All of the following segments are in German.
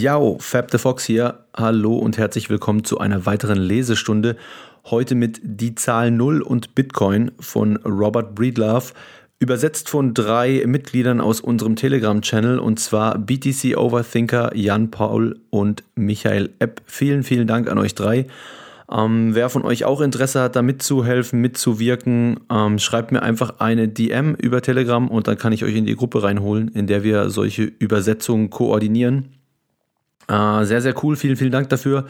Yo, Fab the Fox hier. Hallo und herzlich willkommen zu einer weiteren Lesestunde. Heute mit Die Zahl Null und Bitcoin von Robert Breedlove. Übersetzt von drei Mitgliedern aus unserem Telegram-Channel und zwar BTC Overthinker, Jan Paul und Michael Epp. Vielen, vielen Dank an euch drei. Ähm, wer von euch auch Interesse hat, da mitzuhelfen, mitzuwirken, ähm, schreibt mir einfach eine DM über Telegram und dann kann ich euch in die Gruppe reinholen, in der wir solche Übersetzungen koordinieren. Äh, sehr, sehr cool. Vielen, vielen Dank dafür.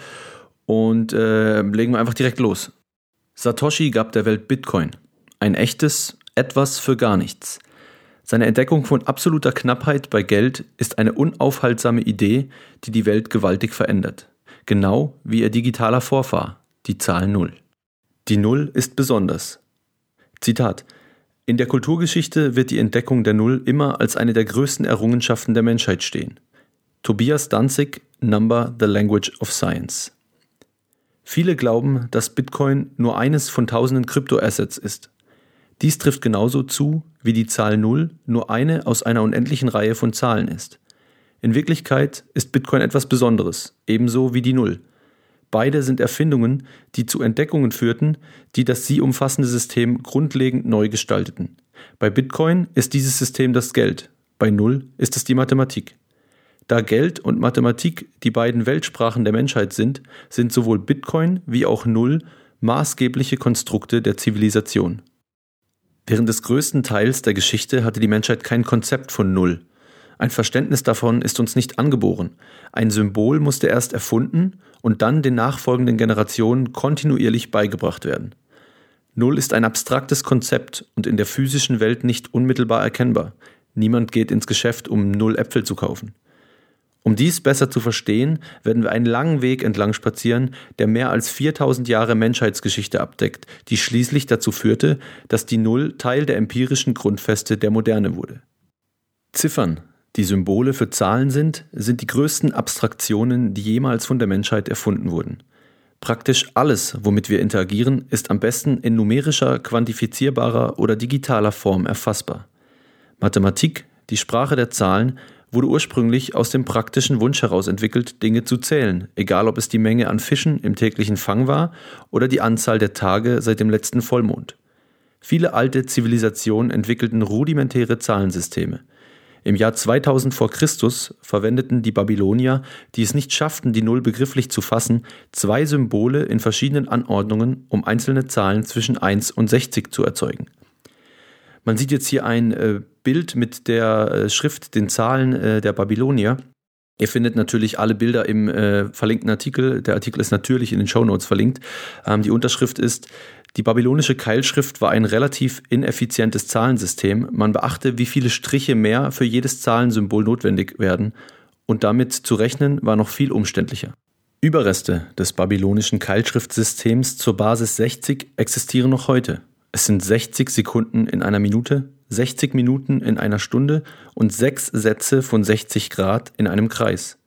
Und äh, legen wir einfach direkt los. Satoshi gab der Welt Bitcoin. Ein echtes Etwas für gar nichts. Seine Entdeckung von absoluter Knappheit bei Geld ist eine unaufhaltsame Idee, die die Welt gewaltig verändert. Genau wie ihr digitaler Vorfahr, die Zahl Null. Die Null ist besonders. Zitat. In der Kulturgeschichte wird die Entdeckung der Null immer als eine der größten Errungenschaften der Menschheit stehen. Tobias Danzig, Number the Language of Science. Viele glauben, dass Bitcoin nur eines von tausenden Kryptoassets ist. Dies trifft genauso zu, wie die Zahl 0 nur eine aus einer unendlichen Reihe von Zahlen ist. In Wirklichkeit ist Bitcoin etwas Besonderes, ebenso wie die Null. Beide sind Erfindungen, die zu Entdeckungen führten, die das sie umfassende System grundlegend neu gestalteten. Bei Bitcoin ist dieses System das Geld, bei Null ist es die Mathematik. Da Geld und Mathematik die beiden Weltsprachen der Menschheit sind, sind sowohl Bitcoin wie auch Null maßgebliche Konstrukte der Zivilisation. Während des größten Teils der Geschichte hatte die Menschheit kein Konzept von Null. Ein Verständnis davon ist uns nicht angeboren. Ein Symbol musste erst erfunden und dann den nachfolgenden Generationen kontinuierlich beigebracht werden. Null ist ein abstraktes Konzept und in der physischen Welt nicht unmittelbar erkennbar. Niemand geht ins Geschäft, um Null Äpfel zu kaufen. Um dies besser zu verstehen, werden wir einen langen Weg entlang spazieren, der mehr als 4000 Jahre Menschheitsgeschichte abdeckt, die schließlich dazu führte, dass die Null Teil der empirischen Grundfeste der Moderne wurde. Ziffern, die Symbole für Zahlen sind, sind die größten Abstraktionen, die jemals von der Menschheit erfunden wurden. Praktisch alles, womit wir interagieren, ist am besten in numerischer, quantifizierbarer oder digitaler Form erfassbar. Mathematik, die Sprache der Zahlen, wurde ursprünglich aus dem praktischen Wunsch heraus entwickelt, Dinge zu zählen, egal ob es die Menge an Fischen im täglichen Fang war oder die Anzahl der Tage seit dem letzten Vollmond. Viele alte Zivilisationen entwickelten rudimentäre Zahlensysteme. Im Jahr 2000 vor Christus verwendeten die Babylonier, die es nicht schafften, die Null begrifflich zu fassen, zwei Symbole in verschiedenen Anordnungen, um einzelne Zahlen zwischen 1 und 60 zu erzeugen. Man sieht jetzt hier ein äh, Bild mit der äh, Schrift, den Zahlen äh, der Babylonier. Ihr findet natürlich alle Bilder im äh, verlinkten Artikel. Der Artikel ist natürlich in den Show Notes verlinkt. Ähm, die Unterschrift ist, die babylonische Keilschrift war ein relativ ineffizientes Zahlensystem. Man beachte, wie viele Striche mehr für jedes Zahlensymbol notwendig werden. Und damit zu rechnen war noch viel umständlicher. Überreste des babylonischen Keilschriftsystems zur Basis 60 existieren noch heute. Es sind 60 Sekunden in einer Minute, 60 Minuten in einer Stunde und sechs Sätze von 60 Grad in einem Kreis.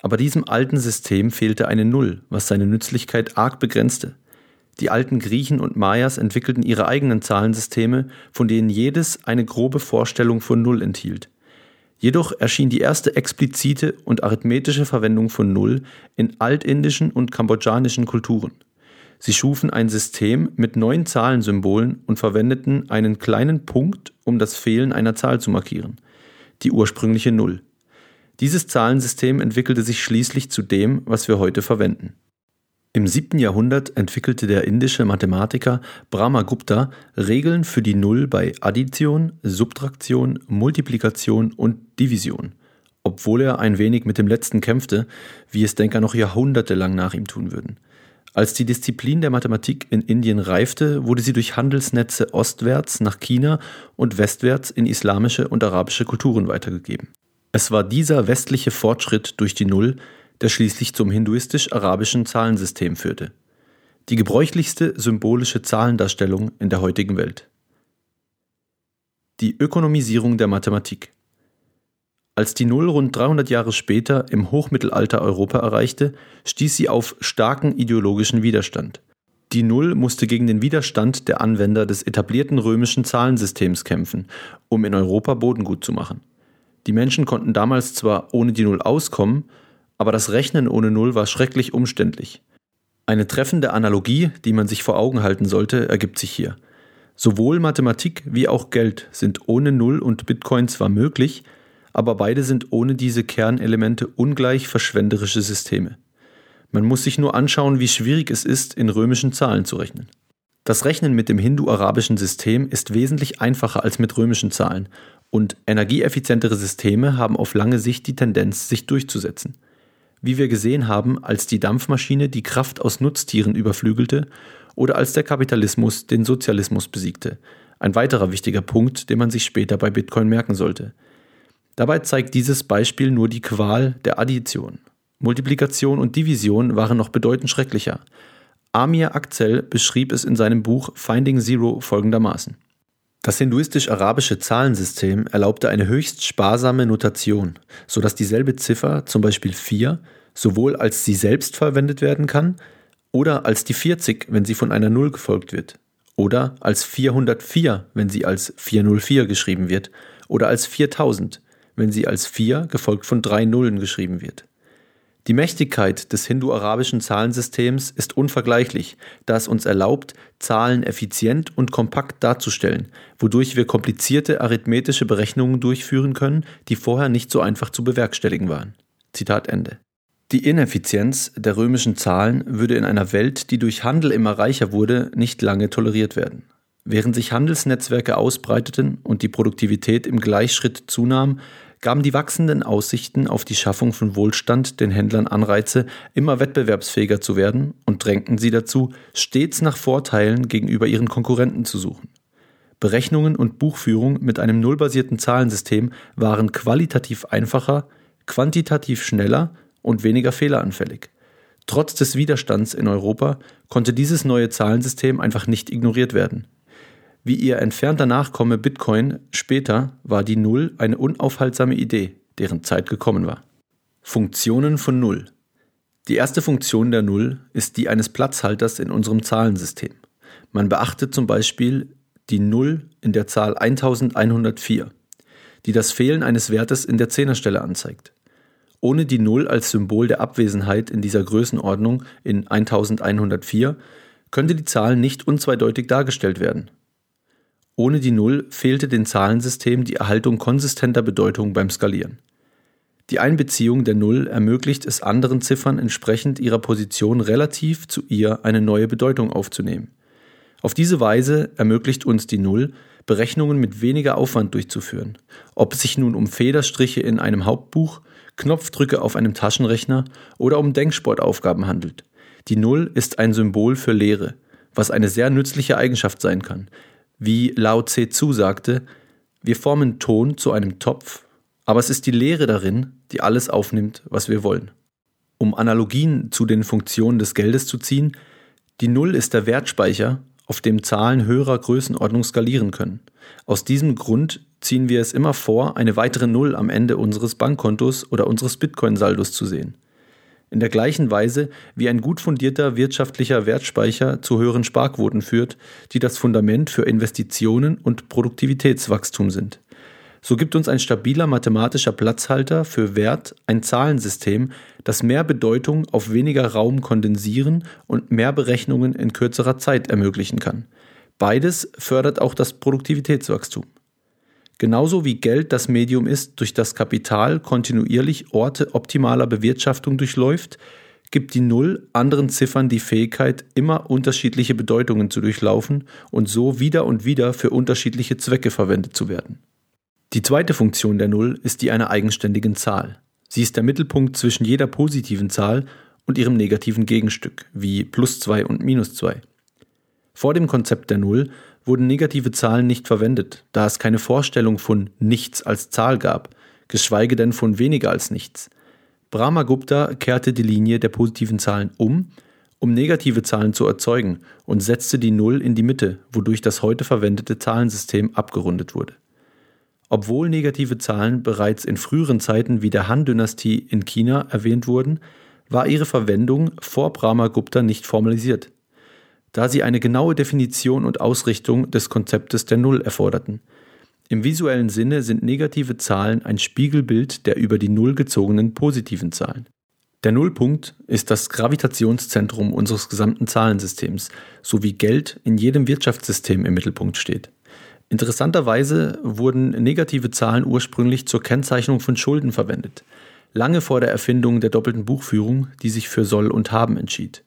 Aber diesem alten System fehlte eine Null, was seine Nützlichkeit arg begrenzte. Die alten Griechen und Mayas entwickelten ihre eigenen Zahlensysteme, von denen jedes eine grobe Vorstellung von Null enthielt. Jedoch erschien die erste explizite und arithmetische Verwendung von Null in altindischen und kambodschanischen Kulturen. Sie schufen ein System mit neun Zahlensymbolen und verwendeten einen kleinen Punkt, um das Fehlen einer Zahl zu markieren, die ursprüngliche Null. Dieses Zahlensystem entwickelte sich schließlich zu dem, was wir heute verwenden. Im 7. Jahrhundert entwickelte der indische Mathematiker Brahmagupta Regeln für die Null bei Addition, Subtraktion, Multiplikation und Division, obwohl er ein wenig mit dem letzten kämpfte, wie es Denker noch jahrhundertelang nach ihm tun würden. Als die Disziplin der Mathematik in Indien reifte, wurde sie durch Handelsnetze ostwärts nach China und westwärts in islamische und arabische Kulturen weitergegeben. Es war dieser westliche Fortschritt durch die Null, der schließlich zum hinduistisch-arabischen Zahlensystem führte. Die gebräuchlichste symbolische Zahlendarstellung in der heutigen Welt. Die Ökonomisierung der Mathematik. Als die Null rund 300 Jahre später im Hochmittelalter Europa erreichte, stieß sie auf starken ideologischen Widerstand. Die Null musste gegen den Widerstand der Anwender des etablierten römischen Zahlensystems kämpfen, um in Europa Boden gut zu machen. Die Menschen konnten damals zwar ohne die Null auskommen, aber das Rechnen ohne Null war schrecklich umständlich. Eine treffende Analogie, die man sich vor Augen halten sollte, ergibt sich hier. Sowohl Mathematik wie auch Geld sind ohne Null und Bitcoin zwar möglich, aber beide sind ohne diese Kernelemente ungleich verschwenderische Systeme. Man muss sich nur anschauen, wie schwierig es ist, in römischen Zahlen zu rechnen. Das Rechnen mit dem hindu-arabischen System ist wesentlich einfacher als mit römischen Zahlen und energieeffizientere Systeme haben auf lange Sicht die Tendenz, sich durchzusetzen. Wie wir gesehen haben, als die Dampfmaschine die Kraft aus Nutztieren überflügelte oder als der Kapitalismus den Sozialismus besiegte. Ein weiterer wichtiger Punkt, den man sich später bei Bitcoin merken sollte. Dabei zeigt dieses Beispiel nur die Qual der Addition. Multiplikation und Division waren noch bedeutend schrecklicher. Amir Akzel beschrieb es in seinem Buch Finding Zero folgendermaßen. Das hinduistisch-arabische Zahlensystem erlaubte eine höchst sparsame Notation, so dass dieselbe Ziffer, zum Beispiel 4, sowohl als sie selbst verwendet werden kann, oder als die 40, wenn sie von einer 0 gefolgt wird, oder als 404, wenn sie als 404 geschrieben wird, oder als 4000, wenn sie als 4 gefolgt von drei Nullen geschrieben wird. Die Mächtigkeit des hindu-arabischen Zahlensystems ist unvergleichlich, da es uns erlaubt, Zahlen effizient und kompakt darzustellen, wodurch wir komplizierte arithmetische Berechnungen durchführen können, die vorher nicht so einfach zu bewerkstelligen waren. Zitat Ende. Die Ineffizienz der römischen Zahlen würde in einer Welt, die durch Handel immer reicher wurde, nicht lange toleriert werden. Während sich Handelsnetzwerke ausbreiteten und die Produktivität im Gleichschritt zunahm, gaben die wachsenden Aussichten auf die Schaffung von Wohlstand den Händlern Anreize, immer wettbewerbsfähiger zu werden und drängten sie dazu, stets nach Vorteilen gegenüber ihren Konkurrenten zu suchen. Berechnungen und Buchführung mit einem nullbasierten Zahlensystem waren qualitativ einfacher, quantitativ schneller und weniger fehleranfällig. Trotz des Widerstands in Europa konnte dieses neue Zahlensystem einfach nicht ignoriert werden. Wie ihr entfernter Nachkomme Bitcoin später war die Null eine unaufhaltsame Idee, deren Zeit gekommen war. Funktionen von Null. Die erste Funktion der Null ist die eines Platzhalters in unserem Zahlensystem. Man beachtet zum Beispiel die Null in der Zahl 1104, die das Fehlen eines Wertes in der Zehnerstelle anzeigt. Ohne die Null als Symbol der Abwesenheit in dieser Größenordnung in 1104 könnte die Zahl nicht unzweideutig dargestellt werden. Ohne die Null fehlte den Zahlensystemen die Erhaltung konsistenter Bedeutung beim Skalieren. Die Einbeziehung der Null ermöglicht es anderen Ziffern entsprechend ihrer Position relativ zu ihr eine neue Bedeutung aufzunehmen. Auf diese Weise ermöglicht uns die Null, Berechnungen mit weniger Aufwand durchzuführen, ob es sich nun um Federstriche in einem Hauptbuch, Knopfdrücke auf einem Taschenrechner oder um Denksportaufgaben handelt. Die Null ist ein Symbol für Lehre, was eine sehr nützliche Eigenschaft sein kann, wie Lao Tse zusagte, wir formen Ton zu einem Topf, aber es ist die Lehre darin, die alles aufnimmt, was wir wollen. Um Analogien zu den Funktionen des Geldes zu ziehen, die Null ist der Wertspeicher, auf dem Zahlen höherer Größenordnung skalieren können. Aus diesem Grund ziehen wir es immer vor, eine weitere Null am Ende unseres Bankkontos oder unseres Bitcoin-Saldos zu sehen in der gleichen Weise wie ein gut fundierter wirtschaftlicher Wertspeicher zu höheren Sparquoten führt, die das Fundament für Investitionen und Produktivitätswachstum sind. So gibt uns ein stabiler mathematischer Platzhalter für Wert ein Zahlensystem, das mehr Bedeutung auf weniger Raum kondensieren und mehr Berechnungen in kürzerer Zeit ermöglichen kann. Beides fördert auch das Produktivitätswachstum. Genauso wie Geld das Medium ist, durch das Kapital kontinuierlich Orte optimaler Bewirtschaftung durchläuft, gibt die Null anderen Ziffern die Fähigkeit, immer unterschiedliche Bedeutungen zu durchlaufen und so wieder und wieder für unterschiedliche Zwecke verwendet zu werden. Die zweite Funktion der Null ist die einer eigenständigen Zahl. Sie ist der Mittelpunkt zwischen jeder positiven Zahl und ihrem negativen Gegenstück, wie plus 2 und minus 2. Vor dem Konzept der Null wurden negative Zahlen nicht verwendet, da es keine Vorstellung von nichts als Zahl gab, geschweige denn von weniger als nichts. Brahmagupta kehrte die Linie der positiven Zahlen um, um negative Zahlen zu erzeugen und setzte die Null in die Mitte, wodurch das heute verwendete Zahlensystem abgerundet wurde. Obwohl negative Zahlen bereits in früheren Zeiten wie der Han-Dynastie in China erwähnt wurden, war ihre Verwendung vor Brahmagupta nicht formalisiert da sie eine genaue Definition und Ausrichtung des Konzeptes der Null erforderten. Im visuellen Sinne sind negative Zahlen ein Spiegelbild der über die Null gezogenen positiven Zahlen. Der Nullpunkt ist das Gravitationszentrum unseres gesamten Zahlensystems, so wie Geld in jedem Wirtschaftssystem im Mittelpunkt steht. Interessanterweise wurden negative Zahlen ursprünglich zur Kennzeichnung von Schulden verwendet, lange vor der Erfindung der doppelten Buchführung, die sich für Soll und Haben entschied.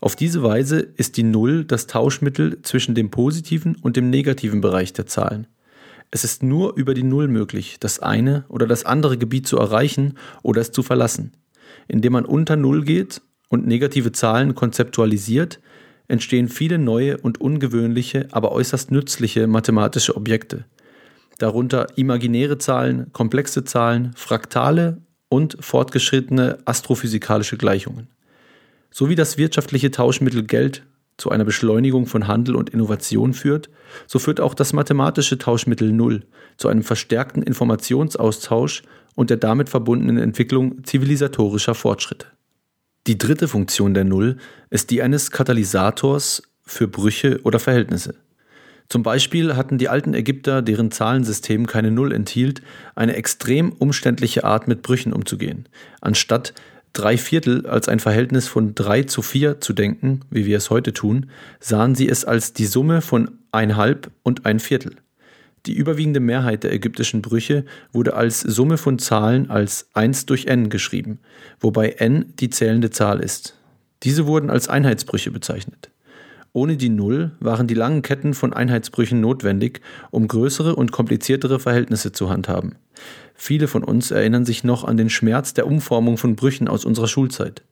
Auf diese Weise ist die Null das Tauschmittel zwischen dem positiven und dem negativen Bereich der Zahlen. Es ist nur über die Null möglich, das eine oder das andere Gebiet zu erreichen oder es zu verlassen. Indem man unter Null geht und negative Zahlen konzeptualisiert, entstehen viele neue und ungewöhnliche, aber äußerst nützliche mathematische Objekte. Darunter imaginäre Zahlen, komplexe Zahlen, Fraktale und fortgeschrittene astrophysikalische Gleichungen. So wie das wirtschaftliche Tauschmittel Geld zu einer Beschleunigung von Handel und Innovation führt, so führt auch das mathematische Tauschmittel Null zu einem verstärkten Informationsaustausch und der damit verbundenen Entwicklung zivilisatorischer Fortschritte. Die dritte Funktion der Null ist die eines Katalysators für Brüche oder Verhältnisse. Zum Beispiel hatten die alten Ägypter, deren Zahlensystem keine Null enthielt, eine extrem umständliche Art mit Brüchen umzugehen. Anstatt drei Viertel als ein Verhältnis von drei zu vier zu denken, wie wir es heute tun, sahen sie es als die Summe von ein Halb und ein Viertel. Die überwiegende Mehrheit der ägyptischen Brüche wurde als Summe von Zahlen als 1 durch n geschrieben, wobei n die zählende Zahl ist. Diese wurden als Einheitsbrüche bezeichnet. Ohne die Null waren die langen Ketten von Einheitsbrüchen notwendig, um größere und kompliziertere Verhältnisse zu handhaben. Viele von uns erinnern sich noch an den Schmerz der Umformung von Brüchen aus unserer Schulzeit.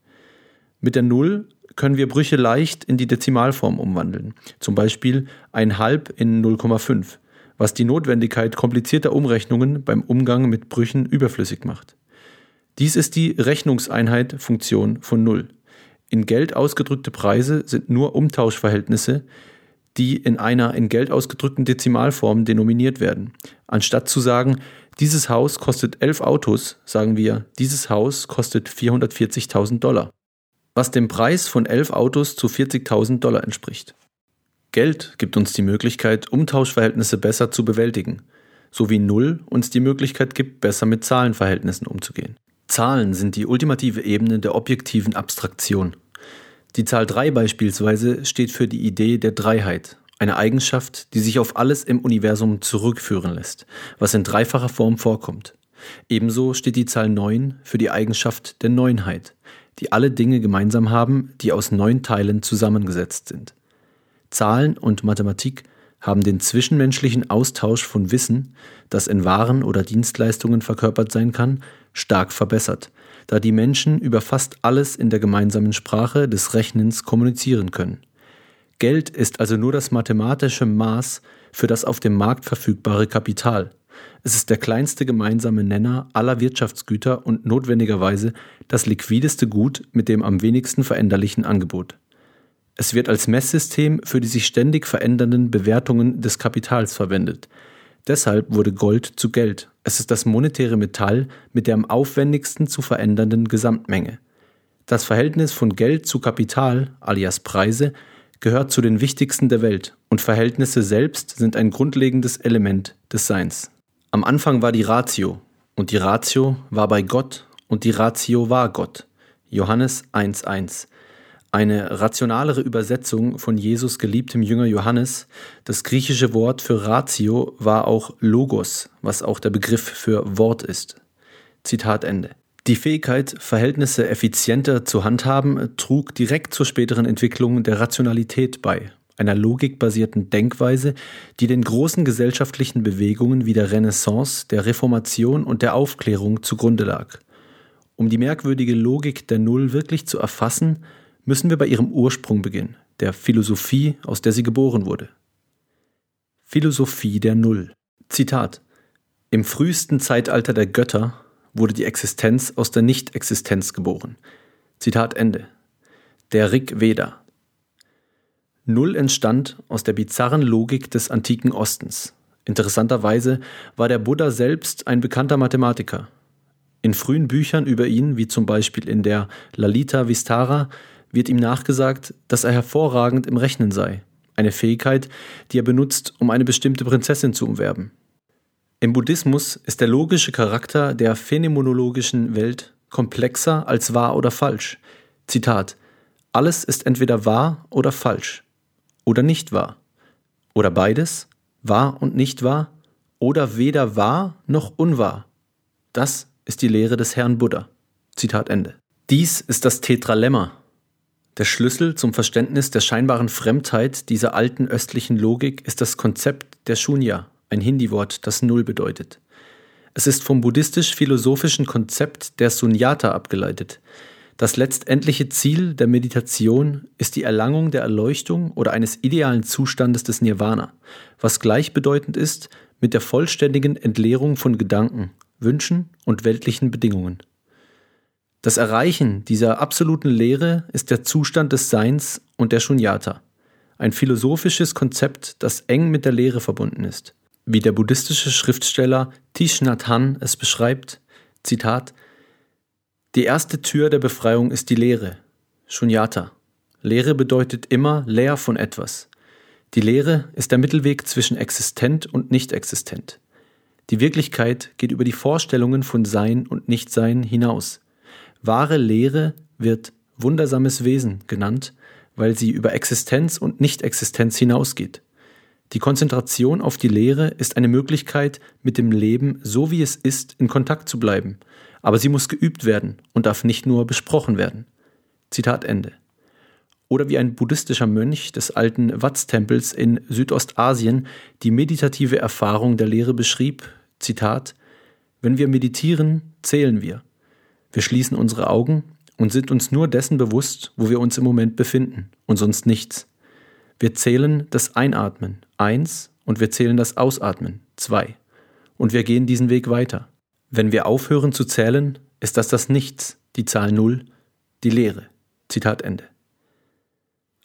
Mit der Null können wir Brüche leicht in die Dezimalform umwandeln, zum Beispiel ein Halb in 0,5 was die Notwendigkeit komplizierter Umrechnungen beim Umgang mit Brüchen überflüssig macht. Dies ist die Rechnungseinheit Funktion von Null. In Geld ausgedrückte Preise sind nur Umtauschverhältnisse, die in einer in Geld ausgedrückten Dezimalform denominiert werden. Anstatt zu sagen, dieses Haus kostet elf Autos, sagen wir, dieses Haus kostet 440.000 Dollar, was dem Preis von elf Autos zu 40.000 Dollar entspricht. Geld gibt uns die Möglichkeit, Umtauschverhältnisse besser zu bewältigen, so wie Null uns die Möglichkeit gibt, besser mit Zahlenverhältnissen umzugehen. Zahlen sind die ultimative Ebene der objektiven Abstraktion. Die Zahl 3 beispielsweise steht für die Idee der Dreiheit, eine Eigenschaft, die sich auf alles im Universum zurückführen lässt, was in dreifacher Form vorkommt. Ebenso steht die Zahl 9 für die Eigenschaft der Neunheit, die alle Dinge gemeinsam haben, die aus neun Teilen zusammengesetzt sind. Zahlen und Mathematik haben den zwischenmenschlichen Austausch von Wissen, das in Waren oder Dienstleistungen verkörpert sein kann, stark verbessert, da die Menschen über fast alles in der gemeinsamen Sprache des Rechnens kommunizieren können. Geld ist also nur das mathematische Maß für das auf dem Markt verfügbare Kapital. Es ist der kleinste gemeinsame Nenner aller Wirtschaftsgüter und notwendigerweise das liquideste Gut mit dem am wenigsten veränderlichen Angebot. Es wird als Messsystem für die sich ständig verändernden Bewertungen des Kapitals verwendet. Deshalb wurde Gold zu Geld. Es ist das monetäre Metall mit der am aufwendigsten zu verändernden Gesamtmenge. Das Verhältnis von Geld zu Kapital, alias Preise, gehört zu den wichtigsten der Welt und Verhältnisse selbst sind ein grundlegendes Element des Seins. Am Anfang war die Ratio und die Ratio war bei Gott und die Ratio war Gott. Johannes 1.1 eine rationalere Übersetzung von Jesus geliebtem Jünger Johannes. Das griechische Wort für Ratio war auch Logos, was auch der Begriff für Wort ist. Zitat Ende. Die Fähigkeit, Verhältnisse effizienter zu handhaben, trug direkt zur späteren Entwicklung der Rationalität bei, einer logikbasierten Denkweise, die den großen gesellschaftlichen Bewegungen wie der Renaissance, der Reformation und der Aufklärung zugrunde lag. Um die merkwürdige Logik der Null wirklich zu erfassen, müssen wir bei ihrem Ursprung beginnen, der Philosophie, aus der sie geboren wurde. Philosophie der Null. Zitat. Im frühesten Zeitalter der Götter wurde die Existenz aus der Nichtexistenz geboren. Zitat Ende. Der Rig Veda. Null entstand aus der bizarren Logik des antiken Ostens. Interessanterweise war der Buddha selbst ein bekannter Mathematiker. In frühen Büchern über ihn, wie zum Beispiel in der Lalita Vistara, wird ihm nachgesagt, dass er hervorragend im Rechnen sei, eine Fähigkeit, die er benutzt, um eine bestimmte Prinzessin zu umwerben. Im Buddhismus ist der logische Charakter der phänomenologischen Welt komplexer als wahr oder falsch. Zitat Alles ist entweder wahr oder falsch oder nicht wahr. Oder beides, wahr und nicht wahr, oder weder wahr noch unwahr. Das ist die Lehre des Herrn Buddha. Zitat Ende. Dies ist das Tetralemma, der Schlüssel zum Verständnis der scheinbaren Fremdheit dieser alten östlichen Logik ist das Konzept der Shunya, ein Hindi-Wort, das Null bedeutet. Es ist vom buddhistisch-philosophischen Konzept der Sunyata abgeleitet. Das letztendliche Ziel der Meditation ist die Erlangung der Erleuchtung oder eines idealen Zustandes des Nirvana, was gleichbedeutend ist mit der vollständigen Entleerung von Gedanken, Wünschen und weltlichen Bedingungen. Das Erreichen dieser absoluten Lehre ist der Zustand des Seins und der Shunyata, ein philosophisches Konzept, das eng mit der Lehre verbunden ist. Wie der buddhistische Schriftsteller Thich Nhat Hanh es beschreibt, Zitat, Die erste Tür der Befreiung ist die Lehre, Shunyata. Lehre bedeutet immer leer von etwas. Die Lehre ist der Mittelweg zwischen existent und nicht existent. Die Wirklichkeit geht über die Vorstellungen von Sein und Nichtsein hinaus. Wahre Lehre wird wundersames Wesen genannt, weil sie über Existenz und Nicht-Existenz hinausgeht. Die Konzentration auf die Lehre ist eine Möglichkeit, mit dem Leben so wie es ist in Kontakt zu bleiben, aber sie muss geübt werden und darf nicht nur besprochen werden. Zitat Ende. Oder wie ein buddhistischer Mönch des alten Watz-Tempels in Südostasien die meditative Erfahrung der Lehre beschrieb, Zitat, Wenn wir meditieren, zählen wir. Wir schließen unsere Augen und sind uns nur dessen bewusst, wo wir uns im Moment befinden und sonst nichts. Wir zählen das Einatmen, eins, und wir zählen das Ausatmen, zwei. Und wir gehen diesen Weg weiter. Wenn wir aufhören zu zählen, ist das das Nichts, die Zahl Null, die Leere. Zitat Ende.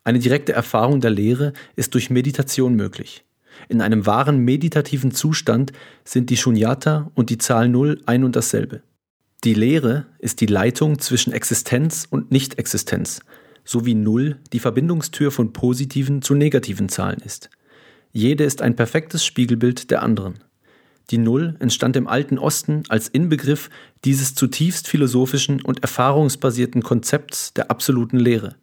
Eine direkte Erfahrung der Lehre ist durch Meditation möglich. In einem wahren meditativen Zustand sind die Shunyata und die Zahl Null ein und dasselbe. Die Lehre ist die Leitung zwischen Existenz und Nicht-Existenz, so wie Null die Verbindungstür von positiven zu negativen Zahlen ist. Jede ist ein perfektes Spiegelbild der anderen. Die Null entstand im alten Osten als Inbegriff dieses zutiefst philosophischen und erfahrungsbasierten Konzepts der absoluten Lehre.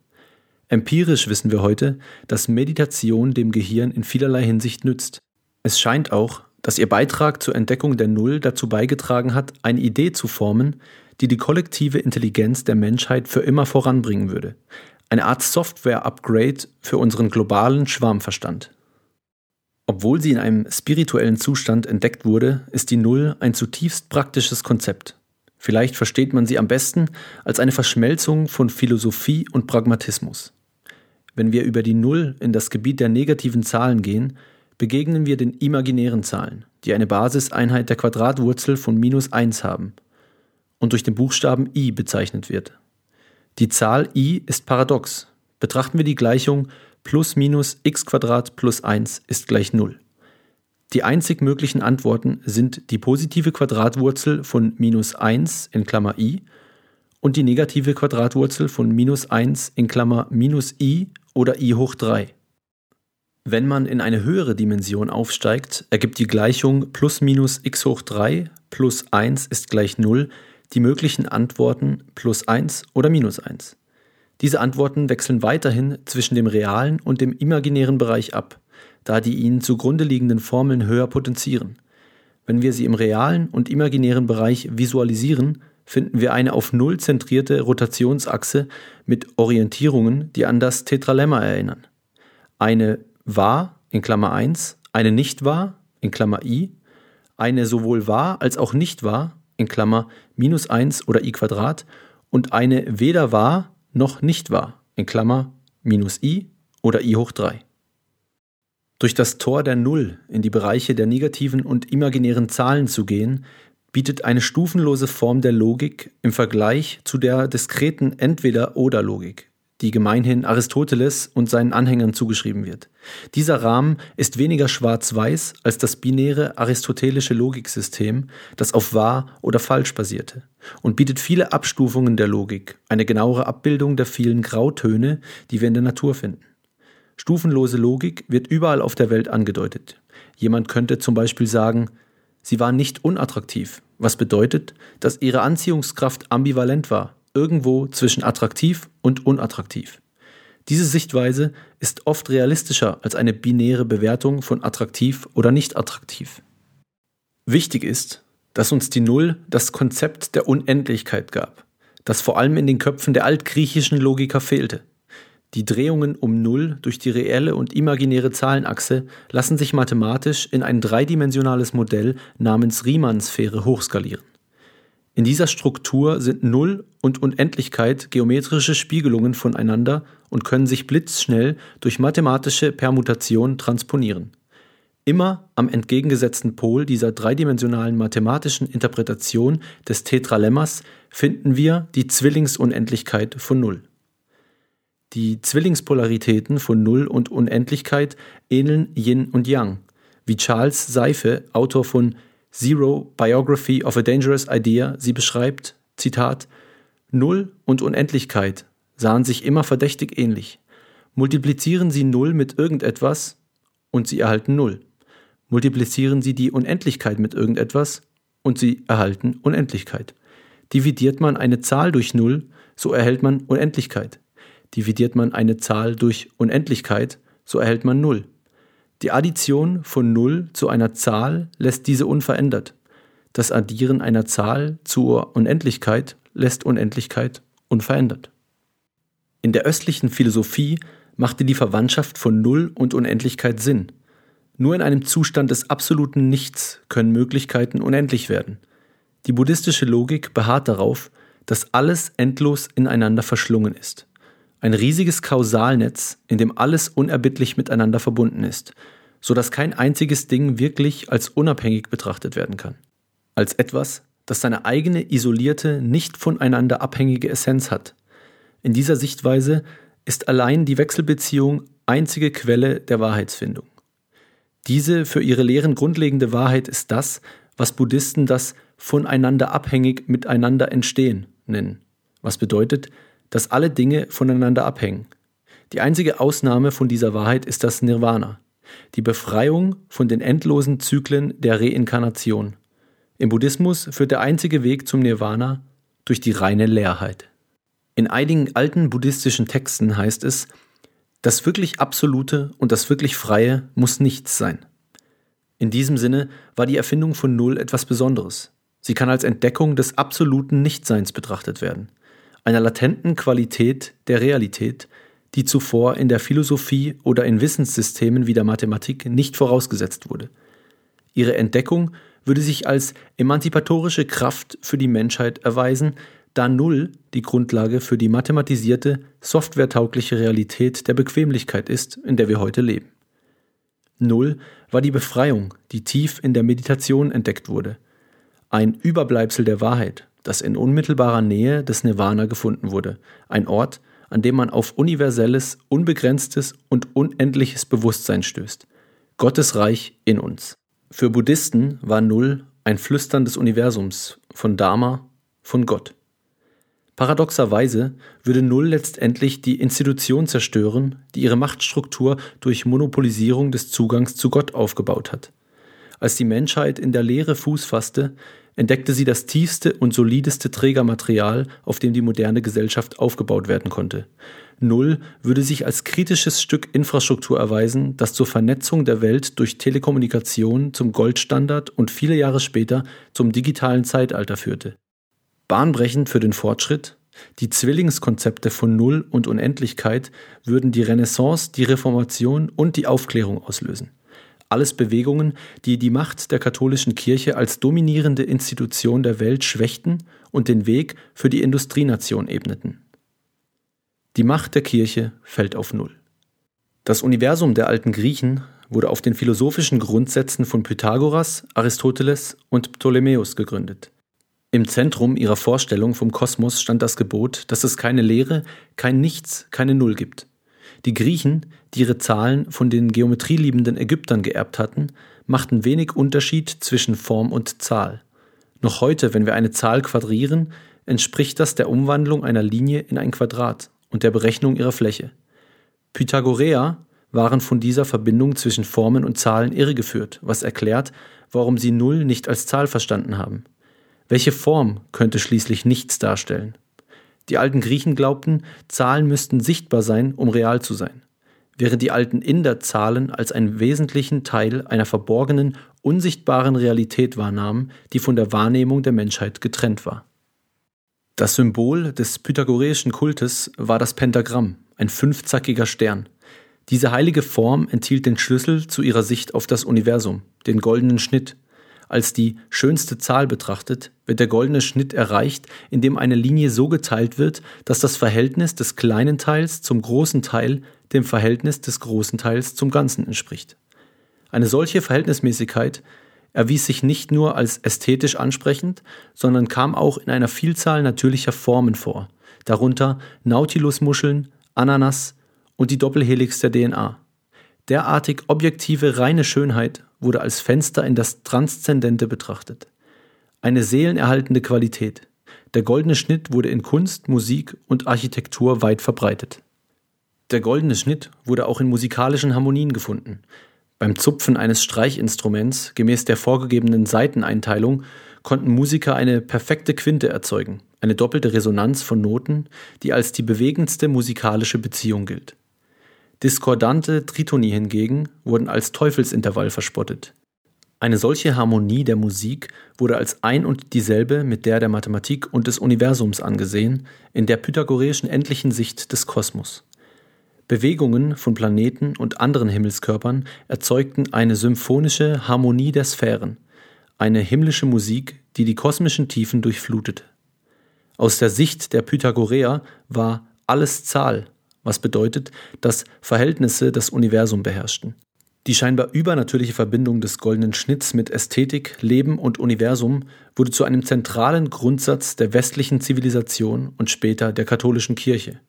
Empirisch wissen wir heute, dass Meditation dem Gehirn in vielerlei Hinsicht nützt. Es scheint auch, dass ihr Beitrag zur Entdeckung der Null dazu beigetragen hat, eine Idee zu formen, die die kollektive Intelligenz der Menschheit für immer voranbringen würde. Eine Art Software-Upgrade für unseren globalen Schwarmverstand. Obwohl sie in einem spirituellen Zustand entdeckt wurde, ist die Null ein zutiefst praktisches Konzept. Vielleicht versteht man sie am besten als eine Verschmelzung von Philosophie und Pragmatismus. Wenn wir über die Null in das Gebiet der negativen Zahlen gehen, begegnen wir den imaginären Zahlen, die eine Basiseinheit der Quadratwurzel von minus 1 haben und durch den Buchstaben i bezeichnet wird. Die Zahl i ist paradox. Betrachten wir die Gleichung plus minus x plus 1 ist gleich 0. Die einzig möglichen Antworten sind die positive Quadratwurzel von minus 1 in Klammer i und die negative Quadratwurzel von minus 1 in Klammer minus i oder i hoch 3. Wenn man in eine höhere Dimension aufsteigt, ergibt die Gleichung plus minus x hoch 3 plus 1 ist gleich 0 die möglichen Antworten plus 1 oder minus 1. Diese Antworten wechseln weiterhin zwischen dem realen und dem imaginären Bereich ab, da die ihnen zugrunde liegenden Formeln höher potenzieren. Wenn wir sie im realen und imaginären Bereich visualisieren, finden wir eine auf Null zentrierte Rotationsachse mit Orientierungen, die an das Tetralemma erinnern. Eine wahr in Klammer 1, eine nicht wahr in Klammer i, eine sowohl wahr als auch nicht wahr in Klammer minus 1 oder i Quadrat und eine weder wahr noch nicht wahr in Klammer minus i oder i hoch 3. Durch das Tor der Null in die Bereiche der negativen und imaginären Zahlen zu gehen, bietet eine stufenlose Form der Logik im Vergleich zu der diskreten Entweder-oder-Logik die gemeinhin Aristoteles und seinen Anhängern zugeschrieben wird. Dieser Rahmen ist weniger schwarz-weiß als das binäre aristotelische Logiksystem, das auf wahr oder falsch basierte, und bietet viele Abstufungen der Logik, eine genauere Abbildung der vielen Grautöne, die wir in der Natur finden. Stufenlose Logik wird überall auf der Welt angedeutet. Jemand könnte zum Beispiel sagen, Sie war nicht unattraktiv, was bedeutet, dass ihre Anziehungskraft ambivalent war, irgendwo zwischen attraktiv und unattraktiv. Diese Sichtweise ist oft realistischer als eine binäre Bewertung von attraktiv oder nicht attraktiv. Wichtig ist, dass uns die Null das Konzept der Unendlichkeit gab, das vor allem in den Köpfen der altgriechischen Logiker fehlte. Die Drehungen um Null durch die reelle und imaginäre Zahlenachse lassen sich mathematisch in ein dreidimensionales Modell namens Riemann-Sphäre hochskalieren. In dieser Struktur sind Null und Unendlichkeit geometrische Spiegelungen voneinander und können sich blitzschnell durch mathematische Permutation transponieren. Immer am entgegengesetzten Pol dieser dreidimensionalen mathematischen Interpretation des Tetralemmas finden wir die Zwillingsunendlichkeit von Null. Die Zwillingspolaritäten von Null und Unendlichkeit ähneln Yin und Yang, wie Charles Seife, Autor von Zero Biography of a Dangerous Idea, sie beschreibt, Zitat, Null und Unendlichkeit sahen sich immer verdächtig ähnlich. Multiplizieren Sie Null mit irgendetwas und Sie erhalten Null. Multiplizieren Sie die Unendlichkeit mit irgendetwas und Sie erhalten Unendlichkeit. Dividiert man eine Zahl durch Null, so erhält man Unendlichkeit. Dividiert man eine Zahl durch Unendlichkeit, so erhält man Null. Die Addition von Null zu einer Zahl lässt diese unverändert. Das Addieren einer Zahl zur Unendlichkeit lässt Unendlichkeit unverändert. In der östlichen Philosophie machte die Verwandtschaft von Null und Unendlichkeit Sinn. Nur in einem Zustand des absoluten Nichts können Möglichkeiten unendlich werden. Die buddhistische Logik beharrt darauf, dass alles endlos ineinander verschlungen ist. Ein riesiges Kausalnetz, in dem alles unerbittlich miteinander verbunden ist, so dass kein einziges Ding wirklich als unabhängig betrachtet werden kann. Als etwas, das seine eigene isolierte, nicht voneinander abhängige Essenz hat. In dieser Sichtweise ist allein die Wechselbeziehung einzige Quelle der Wahrheitsfindung. Diese für ihre Lehren grundlegende Wahrheit ist das, was Buddhisten das voneinander abhängig miteinander entstehen nennen, was bedeutet, dass alle Dinge voneinander abhängen. Die einzige Ausnahme von dieser Wahrheit ist das Nirvana, die Befreiung von den endlosen Zyklen der Reinkarnation. Im Buddhismus führt der einzige Weg zum Nirvana durch die reine Leerheit. In einigen alten buddhistischen Texten heißt es, das wirklich Absolute und das wirklich Freie muss nichts sein. In diesem Sinne war die Erfindung von Null etwas Besonderes. Sie kann als Entdeckung des absoluten Nichtseins betrachtet werden einer latenten Qualität der Realität, die zuvor in der Philosophie oder in Wissenssystemen wie der Mathematik nicht vorausgesetzt wurde. Ihre Entdeckung würde sich als emanzipatorische Kraft für die Menschheit erweisen, da Null die Grundlage für die mathematisierte, softwaretaugliche Realität der Bequemlichkeit ist, in der wir heute leben. Null war die Befreiung, die tief in der Meditation entdeckt wurde, ein Überbleibsel der Wahrheit, das in unmittelbarer Nähe des Nirvana gefunden wurde, ein Ort, an dem man auf universelles, unbegrenztes und unendliches Bewusstsein stößt. Gottes Reich in uns. Für Buddhisten war Null ein Flüstern des Universums, von Dharma, von Gott. Paradoxerweise würde Null letztendlich die Institution zerstören, die ihre Machtstruktur durch Monopolisierung des Zugangs zu Gott aufgebaut hat. Als die Menschheit in der Lehre Fuß fasste, entdeckte sie das tiefste und solideste Trägermaterial, auf dem die moderne Gesellschaft aufgebaut werden konnte. Null würde sich als kritisches Stück Infrastruktur erweisen, das zur Vernetzung der Welt durch Telekommunikation zum Goldstandard und viele Jahre später zum digitalen Zeitalter führte. Bahnbrechend für den Fortschritt, die Zwillingskonzepte von Null und Unendlichkeit würden die Renaissance, die Reformation und die Aufklärung auslösen. Alles Bewegungen, die die Macht der katholischen Kirche als dominierende Institution der Welt schwächten und den Weg für die Industrienation ebneten. Die Macht der Kirche fällt auf Null. Das Universum der alten Griechen wurde auf den philosophischen Grundsätzen von Pythagoras, Aristoteles und Ptolemäus gegründet. Im Zentrum ihrer Vorstellung vom Kosmos stand das Gebot, dass es keine Lehre, kein Nichts, keine Null gibt. Die Griechen, die ihre Zahlen von den geometrieliebenden Ägyptern geerbt hatten, machten wenig Unterschied zwischen Form und Zahl. Noch heute, wenn wir eine Zahl quadrieren, entspricht das der Umwandlung einer Linie in ein Quadrat und der Berechnung ihrer Fläche. Pythagoreer waren von dieser Verbindung zwischen Formen und Zahlen irregeführt, was erklärt, warum sie Null nicht als Zahl verstanden haben. Welche Form könnte schließlich nichts darstellen? Die alten Griechen glaubten, Zahlen müssten sichtbar sein, um real zu sein, während die alten Inder Zahlen als einen wesentlichen Teil einer verborgenen, unsichtbaren Realität wahrnahmen, die von der Wahrnehmung der Menschheit getrennt war. Das Symbol des pythagoreischen Kultes war das Pentagramm, ein fünfzackiger Stern. Diese heilige Form enthielt den Schlüssel zu ihrer Sicht auf das Universum, den goldenen Schnitt. Als die schönste Zahl betrachtet, wird der goldene Schnitt erreicht, indem eine Linie so geteilt wird, dass das Verhältnis des kleinen Teils zum großen Teil dem Verhältnis des großen Teils zum Ganzen entspricht. Eine solche Verhältnismäßigkeit erwies sich nicht nur als ästhetisch ansprechend, sondern kam auch in einer Vielzahl natürlicher Formen vor, darunter Nautilusmuscheln, Ananas und die Doppelhelix der DNA. Derartig objektive reine Schönheit wurde als Fenster in das Transzendente betrachtet. Eine seelenerhaltende Qualität. Der goldene Schnitt wurde in Kunst, Musik und Architektur weit verbreitet. Der goldene Schnitt wurde auch in musikalischen Harmonien gefunden. Beim Zupfen eines Streichinstruments gemäß der vorgegebenen Saiteneinteilung konnten Musiker eine perfekte Quinte erzeugen, eine doppelte Resonanz von Noten, die als die bewegendste musikalische Beziehung gilt. Diskordante Tritonie hingegen wurden als Teufelsintervall verspottet. Eine solche Harmonie der Musik wurde als ein und dieselbe mit der der Mathematik und des Universums angesehen, in der pythagoreischen endlichen Sicht des Kosmos. Bewegungen von Planeten und anderen Himmelskörpern erzeugten eine symphonische Harmonie der Sphären, eine himmlische Musik, die die kosmischen Tiefen durchflutete. Aus der Sicht der Pythagoreer war alles Zahl, was bedeutet, dass Verhältnisse das Universum beherrschten. Die scheinbar übernatürliche Verbindung des goldenen Schnitts mit Ästhetik, Leben und Universum wurde zu einem zentralen Grundsatz der westlichen Zivilisation und später der katholischen Kirche.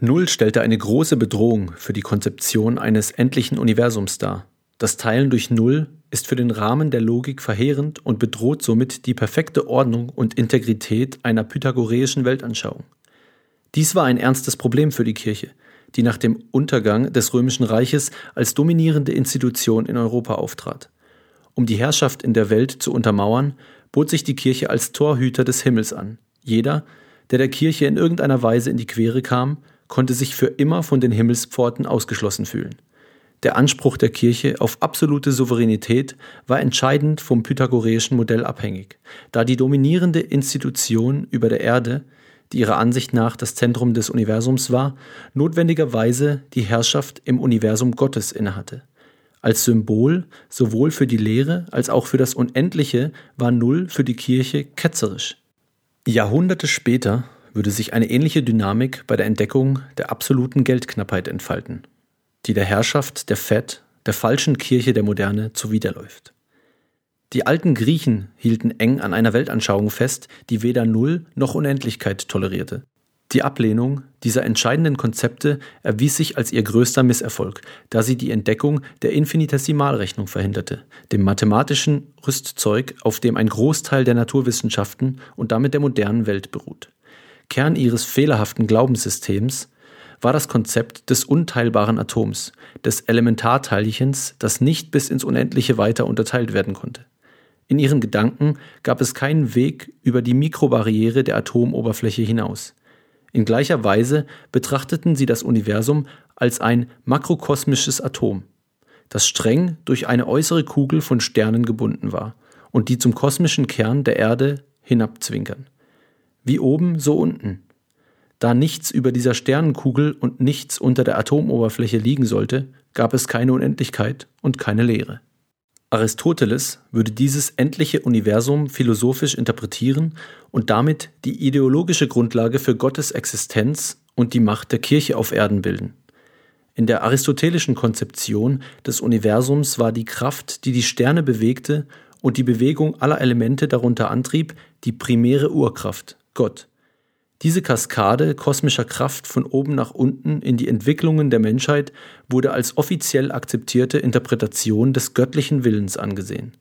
Null stellte eine große Bedrohung für die Konzeption eines endlichen Universums dar. Das Teilen durch Null ist für den Rahmen der Logik verheerend und bedroht somit die perfekte Ordnung und Integrität einer pythagoreischen Weltanschauung. Dies war ein ernstes Problem für die Kirche, die nach dem Untergang des römischen Reiches als dominierende Institution in Europa auftrat. Um die Herrschaft in der Welt zu untermauern, bot sich die Kirche als Torhüter des Himmels an. Jeder, der der Kirche in irgendeiner Weise in die Quere kam, konnte sich für immer von den Himmelspforten ausgeschlossen fühlen. Der Anspruch der Kirche auf absolute Souveränität war entscheidend vom pythagoreischen Modell abhängig, da die dominierende Institution über der Erde, die ihrer Ansicht nach das Zentrum des Universums war, notwendigerweise die Herrschaft im Universum Gottes innehatte. Als Symbol sowohl für die Lehre als auch für das Unendliche war Null für die Kirche ketzerisch. Jahrhunderte später würde sich eine ähnliche Dynamik bei der Entdeckung der absoluten Geldknappheit entfalten, die der Herrschaft der Fett, der falschen Kirche der Moderne zuwiderläuft. Die alten Griechen hielten eng an einer Weltanschauung fest, die weder Null noch Unendlichkeit tolerierte. Die Ablehnung dieser entscheidenden Konzepte erwies sich als ihr größter Misserfolg, da sie die Entdeckung der Infinitesimalrechnung verhinderte, dem mathematischen Rüstzeug, auf dem ein Großteil der Naturwissenschaften und damit der modernen Welt beruht. Kern ihres fehlerhaften Glaubenssystems war das Konzept des unteilbaren Atoms, des Elementarteilchens, das nicht bis ins Unendliche weiter unterteilt werden konnte. In ihren Gedanken gab es keinen Weg über die Mikrobarriere der Atomoberfläche hinaus. In gleicher Weise betrachteten sie das Universum als ein makrokosmisches Atom, das streng durch eine äußere Kugel von Sternen gebunden war und die zum kosmischen Kern der Erde hinabzwinkern. Wie oben, so unten. Da nichts über dieser Sternenkugel und nichts unter der Atomoberfläche liegen sollte, gab es keine Unendlichkeit und keine Leere. Aristoteles würde dieses endliche Universum philosophisch interpretieren und damit die ideologische Grundlage für Gottes Existenz und die Macht der Kirche auf Erden bilden. In der aristotelischen Konzeption des Universums war die Kraft, die die Sterne bewegte und die Bewegung aller Elemente darunter antrieb, die primäre Urkraft, Gott. Diese Kaskade kosmischer Kraft von oben nach unten in die Entwicklungen der Menschheit wurde als offiziell akzeptierte Interpretation des göttlichen Willens angesehen.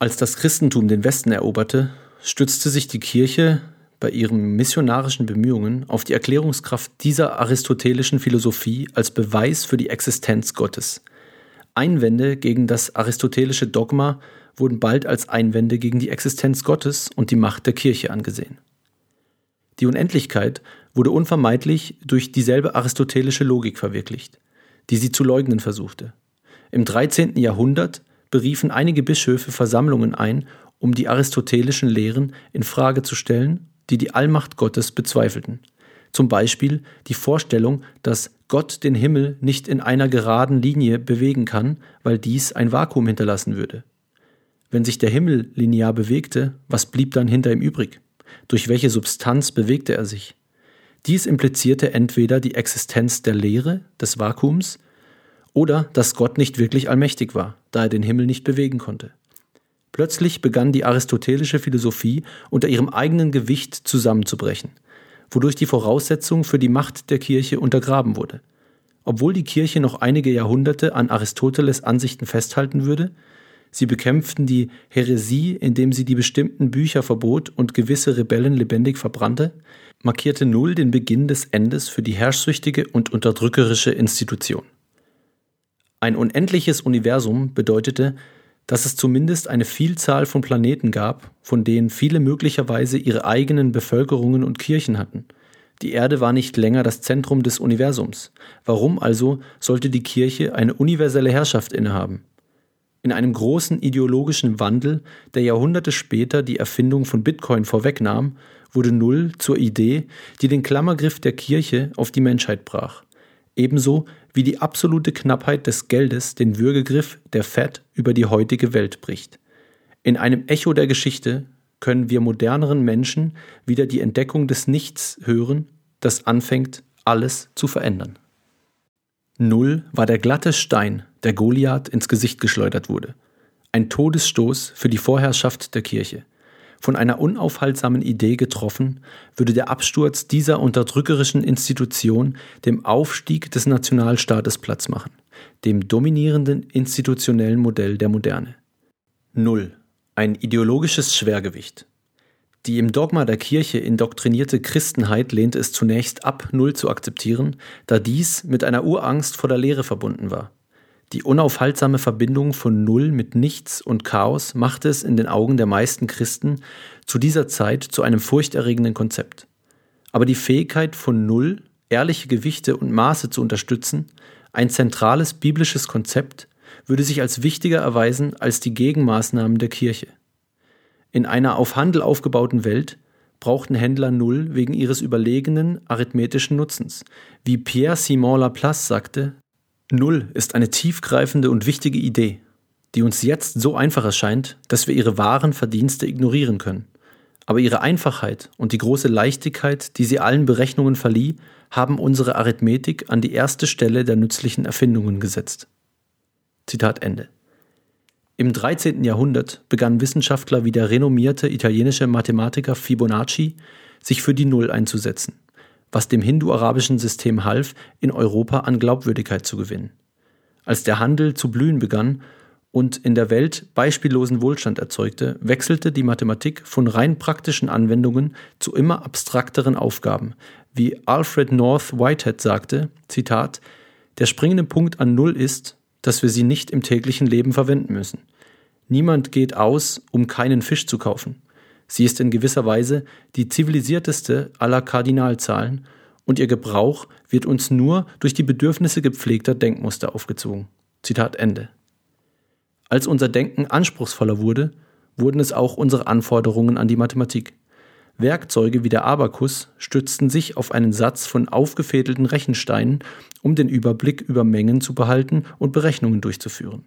Als das Christentum den Westen eroberte, stützte sich die Kirche bei ihren missionarischen Bemühungen auf die Erklärungskraft dieser aristotelischen Philosophie als Beweis für die Existenz Gottes. Einwände gegen das aristotelische Dogma wurden bald als Einwände gegen die Existenz Gottes und die Macht der Kirche angesehen. Die Unendlichkeit wurde unvermeidlich durch dieselbe aristotelische Logik verwirklicht, die sie zu leugnen versuchte. Im 13. Jahrhundert beriefen einige Bischöfe Versammlungen ein, um die aristotelischen Lehren in Frage zu stellen, die die Allmacht Gottes bezweifelten. Zum Beispiel die Vorstellung, dass Gott den Himmel nicht in einer geraden Linie bewegen kann, weil dies ein Vakuum hinterlassen würde. Wenn sich der Himmel linear bewegte, was blieb dann hinter ihm übrig? Durch welche Substanz bewegte er sich? Dies implizierte entweder die Existenz der Leere, des Vakuums, oder dass Gott nicht wirklich allmächtig war, da er den Himmel nicht bewegen konnte. Plötzlich begann die aristotelische Philosophie unter ihrem eigenen Gewicht zusammenzubrechen, wodurch die Voraussetzung für die Macht der Kirche untergraben wurde. Obwohl die Kirche noch einige Jahrhunderte an Aristoteles Ansichten festhalten würde, Sie bekämpften die Häresie, indem sie die bestimmten Bücher verbot und gewisse Rebellen lebendig verbrannte, markierte Null den Beginn des Endes für die herrschsüchtige und unterdrückerische Institution. Ein unendliches Universum bedeutete, dass es zumindest eine Vielzahl von Planeten gab, von denen viele möglicherweise ihre eigenen Bevölkerungen und Kirchen hatten. Die Erde war nicht länger das Zentrum des Universums. Warum also sollte die Kirche eine universelle Herrschaft innehaben? In einem großen ideologischen Wandel, der Jahrhunderte später die Erfindung von Bitcoin vorwegnahm, wurde Null zur Idee, die den Klammergriff der Kirche auf die Menschheit brach. Ebenso wie die absolute Knappheit des Geldes den Würgegriff der Fed über die heutige Welt bricht. In einem Echo der Geschichte können wir moderneren Menschen wieder die Entdeckung des Nichts hören, das anfängt, alles zu verändern. Null war der glatte Stein, der Goliath ins Gesicht geschleudert wurde. Ein Todesstoß für die Vorherrschaft der Kirche. Von einer unaufhaltsamen Idee getroffen, würde der Absturz dieser unterdrückerischen Institution dem Aufstieg des Nationalstaates Platz machen, dem dominierenden institutionellen Modell der Moderne. Null. Ein ideologisches Schwergewicht. Die im Dogma der Kirche indoktrinierte Christenheit lehnte es zunächst ab, Null zu akzeptieren, da dies mit einer Urangst vor der Lehre verbunden war. Die unaufhaltsame Verbindung von Null mit Nichts und Chaos machte es in den Augen der meisten Christen zu dieser Zeit zu einem furchterregenden Konzept. Aber die Fähigkeit von Null, ehrliche Gewichte und Maße zu unterstützen, ein zentrales biblisches Konzept, würde sich als wichtiger erweisen als die Gegenmaßnahmen der Kirche. In einer auf Handel aufgebauten Welt brauchten Händler Null wegen ihres überlegenen arithmetischen Nutzens. Wie Pierre Simon Laplace sagte, Null ist eine tiefgreifende und wichtige Idee, die uns jetzt so einfach erscheint, dass wir ihre wahren Verdienste ignorieren können. Aber ihre Einfachheit und die große Leichtigkeit, die sie allen Berechnungen verlieh, haben unsere Arithmetik an die erste Stelle der nützlichen Erfindungen gesetzt. Zitat Ende. Im 13. Jahrhundert begannen Wissenschaftler wie der renommierte italienische Mathematiker Fibonacci sich für die Null einzusetzen, was dem hindu-arabischen System half, in Europa an Glaubwürdigkeit zu gewinnen. Als der Handel zu blühen begann und in der Welt beispiellosen Wohlstand erzeugte, wechselte die Mathematik von rein praktischen Anwendungen zu immer abstrakteren Aufgaben, wie Alfred North Whitehead sagte, Zitat, der springende Punkt an Null ist, dass wir sie nicht im täglichen Leben verwenden müssen. Niemand geht aus, um keinen Fisch zu kaufen. Sie ist in gewisser Weise die zivilisierteste aller Kardinalzahlen und ihr Gebrauch wird uns nur durch die Bedürfnisse gepflegter Denkmuster aufgezogen. Zitat Ende. Als unser Denken anspruchsvoller wurde, wurden es auch unsere Anforderungen an die Mathematik. Werkzeuge wie der Abakus stützten sich auf einen Satz von aufgefädelten Rechensteinen, um den Überblick über Mengen zu behalten und Berechnungen durchzuführen.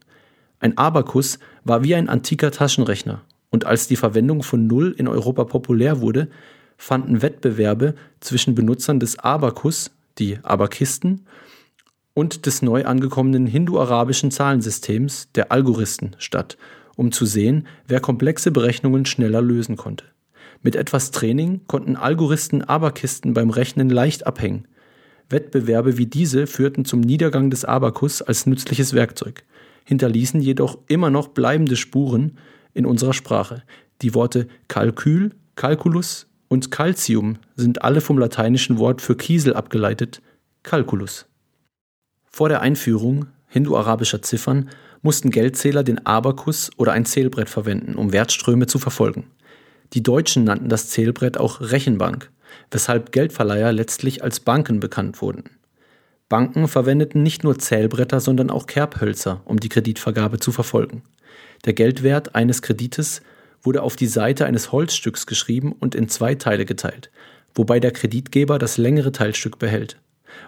Ein Abakus war wie ein antiker Taschenrechner, und als die Verwendung von Null in Europa populär wurde, fanden Wettbewerbe zwischen Benutzern des Abakus, die Abakisten, und des neu angekommenen hindu-arabischen Zahlensystems, der Algoristen, statt, um zu sehen, wer komplexe Berechnungen schneller lösen konnte. Mit etwas Training konnten Algoristen Abakisten beim Rechnen leicht abhängen. Wettbewerbe wie diese führten zum Niedergang des Abakus als nützliches Werkzeug, hinterließen jedoch immer noch bleibende Spuren in unserer Sprache. Die Worte Kalkül, Calculus und Calcium sind alle vom lateinischen Wort für Kiesel abgeleitet, Calculus. Vor der Einführung hindu-arabischer Ziffern mussten Geldzähler den Abakus oder ein Zählbrett verwenden, um Wertströme zu verfolgen. Die Deutschen nannten das Zählbrett auch Rechenbank, weshalb Geldverleiher letztlich als Banken bekannt wurden. Banken verwendeten nicht nur Zählbretter, sondern auch Kerbhölzer, um die Kreditvergabe zu verfolgen. Der Geldwert eines Kredites wurde auf die Seite eines Holzstücks geschrieben und in zwei Teile geteilt, wobei der Kreditgeber das längere Teilstück behält,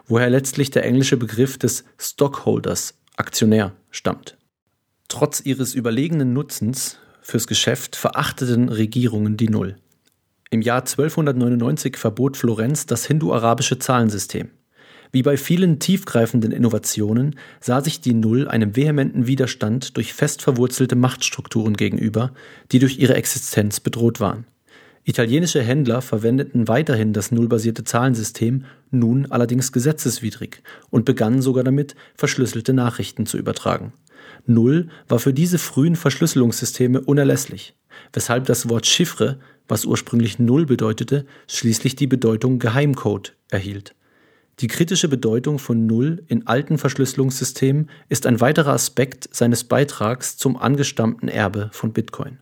woher letztlich der englische Begriff des Stockholders, Aktionär, stammt. Trotz ihres überlegenen Nutzens fürs Geschäft verachteten Regierungen die Null. Im Jahr 1299 verbot Florenz das hindu-arabische Zahlensystem. Wie bei vielen tiefgreifenden Innovationen sah sich die Null einem vehementen Widerstand durch fest verwurzelte Machtstrukturen gegenüber, die durch ihre Existenz bedroht waren. Italienische Händler verwendeten weiterhin das nullbasierte Zahlensystem, nun allerdings gesetzeswidrig, und begannen sogar damit, verschlüsselte Nachrichten zu übertragen. Null war für diese frühen Verschlüsselungssysteme unerlässlich, weshalb das Wort Chiffre, was ursprünglich Null bedeutete, schließlich die Bedeutung Geheimcode erhielt. Die kritische Bedeutung von Null in alten Verschlüsselungssystemen ist ein weiterer Aspekt seines Beitrags zum angestammten Erbe von Bitcoin.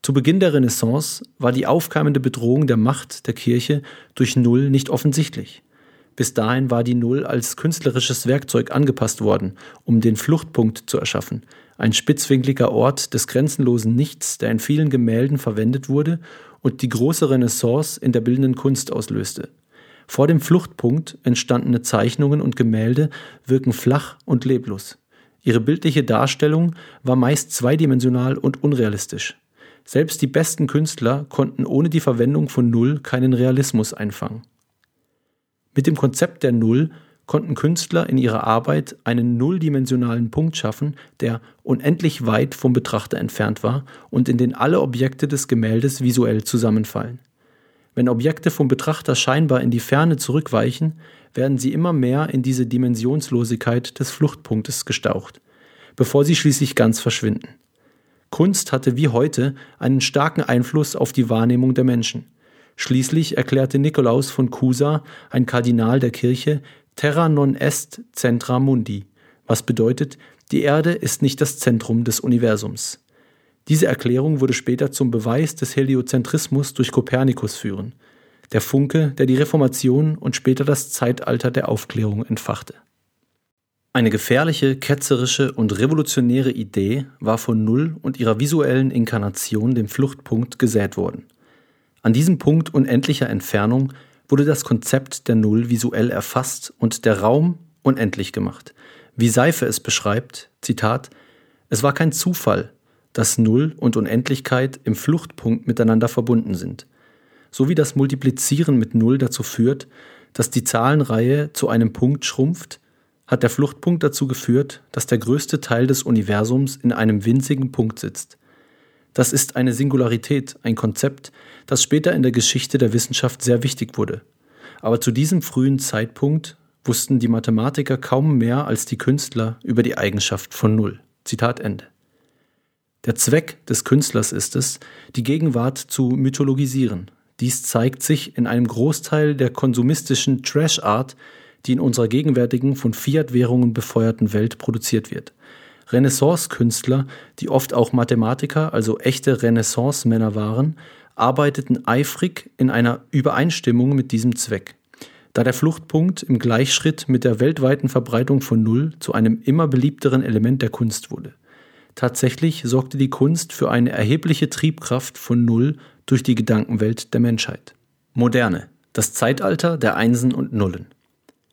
Zu Beginn der Renaissance war die aufkeimende Bedrohung der Macht der Kirche durch Null nicht offensichtlich. Bis dahin war die Null als künstlerisches Werkzeug angepasst worden, um den Fluchtpunkt zu erschaffen, ein spitzwinkliger Ort des grenzenlosen Nichts, der in vielen Gemälden verwendet wurde und die große Renaissance in der bildenden Kunst auslöste. Vor dem Fluchtpunkt entstandene Zeichnungen und Gemälde wirken flach und leblos. Ihre bildliche Darstellung war meist zweidimensional und unrealistisch. Selbst die besten Künstler konnten ohne die Verwendung von Null keinen Realismus einfangen. Mit dem Konzept der Null konnten Künstler in ihrer Arbeit einen nulldimensionalen Punkt schaffen, der unendlich weit vom Betrachter entfernt war und in den alle Objekte des Gemäldes visuell zusammenfallen. Wenn Objekte vom Betrachter scheinbar in die Ferne zurückweichen, werden sie immer mehr in diese Dimensionslosigkeit des Fluchtpunktes gestaucht, bevor sie schließlich ganz verschwinden. Kunst hatte wie heute einen starken Einfluss auf die Wahrnehmung der Menschen. Schließlich erklärte Nikolaus von Cusa, ein Kardinal der Kirche, Terra non est centra mundi, was bedeutet, die Erde ist nicht das Zentrum des Universums. Diese Erklärung würde später zum Beweis des Heliozentrismus durch Kopernikus führen, der Funke, der die Reformation und später das Zeitalter der Aufklärung entfachte. Eine gefährliche, ketzerische und revolutionäre Idee war von Null und ihrer visuellen Inkarnation dem Fluchtpunkt gesät worden. An diesem Punkt unendlicher Entfernung wurde das Konzept der Null visuell erfasst und der Raum unendlich gemacht. Wie Seife es beschreibt, Zitat, es war kein Zufall, dass Null und Unendlichkeit im Fluchtpunkt miteinander verbunden sind, so wie das Multiplizieren mit Null dazu führt, dass die Zahlenreihe zu einem Punkt schrumpft, hat der Fluchtpunkt dazu geführt, dass der größte Teil des Universums in einem winzigen Punkt sitzt. Das ist eine Singularität, ein Konzept, das später in der Geschichte der Wissenschaft sehr wichtig wurde. Aber zu diesem frühen Zeitpunkt wussten die Mathematiker kaum mehr als die Künstler über die Eigenschaft von Null. Zitat Ende. Der Zweck des Künstlers ist es, die Gegenwart zu mythologisieren. Dies zeigt sich in einem Großteil der konsumistischen Trash-Art, die in unserer gegenwärtigen von Fiat-Währungen befeuerten Welt produziert wird. Renaissance-Künstler, die oft auch Mathematiker, also echte Renaissance-Männer waren, arbeiteten eifrig in einer Übereinstimmung mit diesem Zweck. Da der Fluchtpunkt im Gleichschritt mit der weltweiten Verbreitung von Null zu einem immer beliebteren Element der Kunst wurde. Tatsächlich sorgte die Kunst für eine erhebliche Triebkraft von Null durch die Gedankenwelt der Menschheit. Moderne, das Zeitalter der Einsen und Nullen.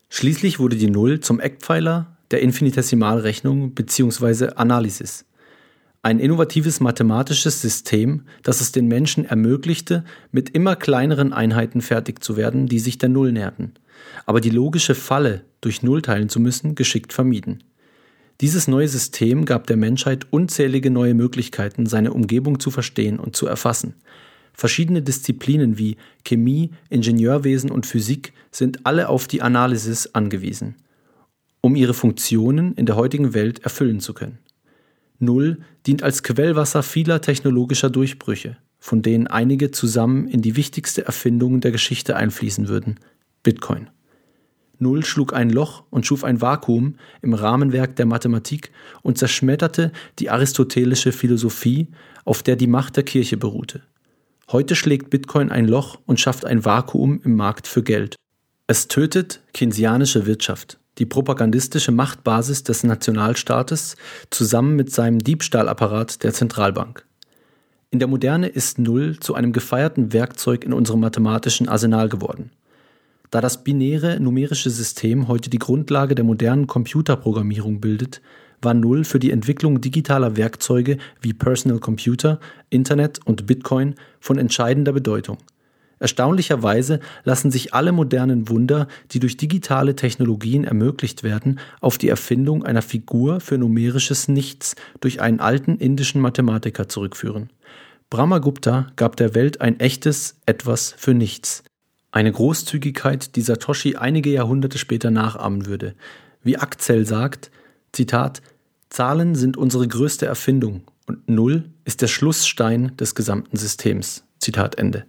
Schließlich wurde die Null zum Eckpfeiler der Infinitesimalrechnung bzw. Analysis. Ein innovatives mathematisches System, das es den Menschen ermöglichte, mit immer kleineren Einheiten fertig zu werden, die sich der Null näherten, aber die logische Falle, durch Null teilen zu müssen, geschickt vermieden. Dieses neue System gab der Menschheit unzählige neue Möglichkeiten, seine Umgebung zu verstehen und zu erfassen. Verschiedene Disziplinen wie Chemie, Ingenieurwesen und Physik sind alle auf die Analysis angewiesen, um ihre Funktionen in der heutigen Welt erfüllen zu können. Null dient als Quellwasser vieler technologischer Durchbrüche, von denen einige zusammen in die wichtigste Erfindung der Geschichte einfließen würden, Bitcoin. Null schlug ein Loch und schuf ein Vakuum im Rahmenwerk der Mathematik und zerschmetterte die aristotelische Philosophie, auf der die Macht der Kirche beruhte. Heute schlägt Bitcoin ein Loch und schafft ein Vakuum im Markt für Geld. Es tötet keynesianische Wirtschaft, die propagandistische Machtbasis des Nationalstaates, zusammen mit seinem Diebstahlapparat der Zentralbank. In der Moderne ist Null zu einem gefeierten Werkzeug in unserem mathematischen Arsenal geworden. Da das binäre numerische System heute die Grundlage der modernen Computerprogrammierung bildet, war Null für die Entwicklung digitaler Werkzeuge wie Personal Computer, Internet und Bitcoin von entscheidender Bedeutung. Erstaunlicherweise lassen sich alle modernen Wunder, die durch digitale Technologien ermöglicht werden, auf die Erfindung einer Figur für numerisches Nichts durch einen alten indischen Mathematiker zurückführen. Brahmagupta gab der Welt ein echtes Etwas für Nichts. Eine Großzügigkeit, die Satoshi einige Jahrhunderte später nachahmen würde. Wie Akzel sagt, Zitat, Zahlen sind unsere größte Erfindung und Null ist der Schlussstein des gesamten Systems. Zitat Ende.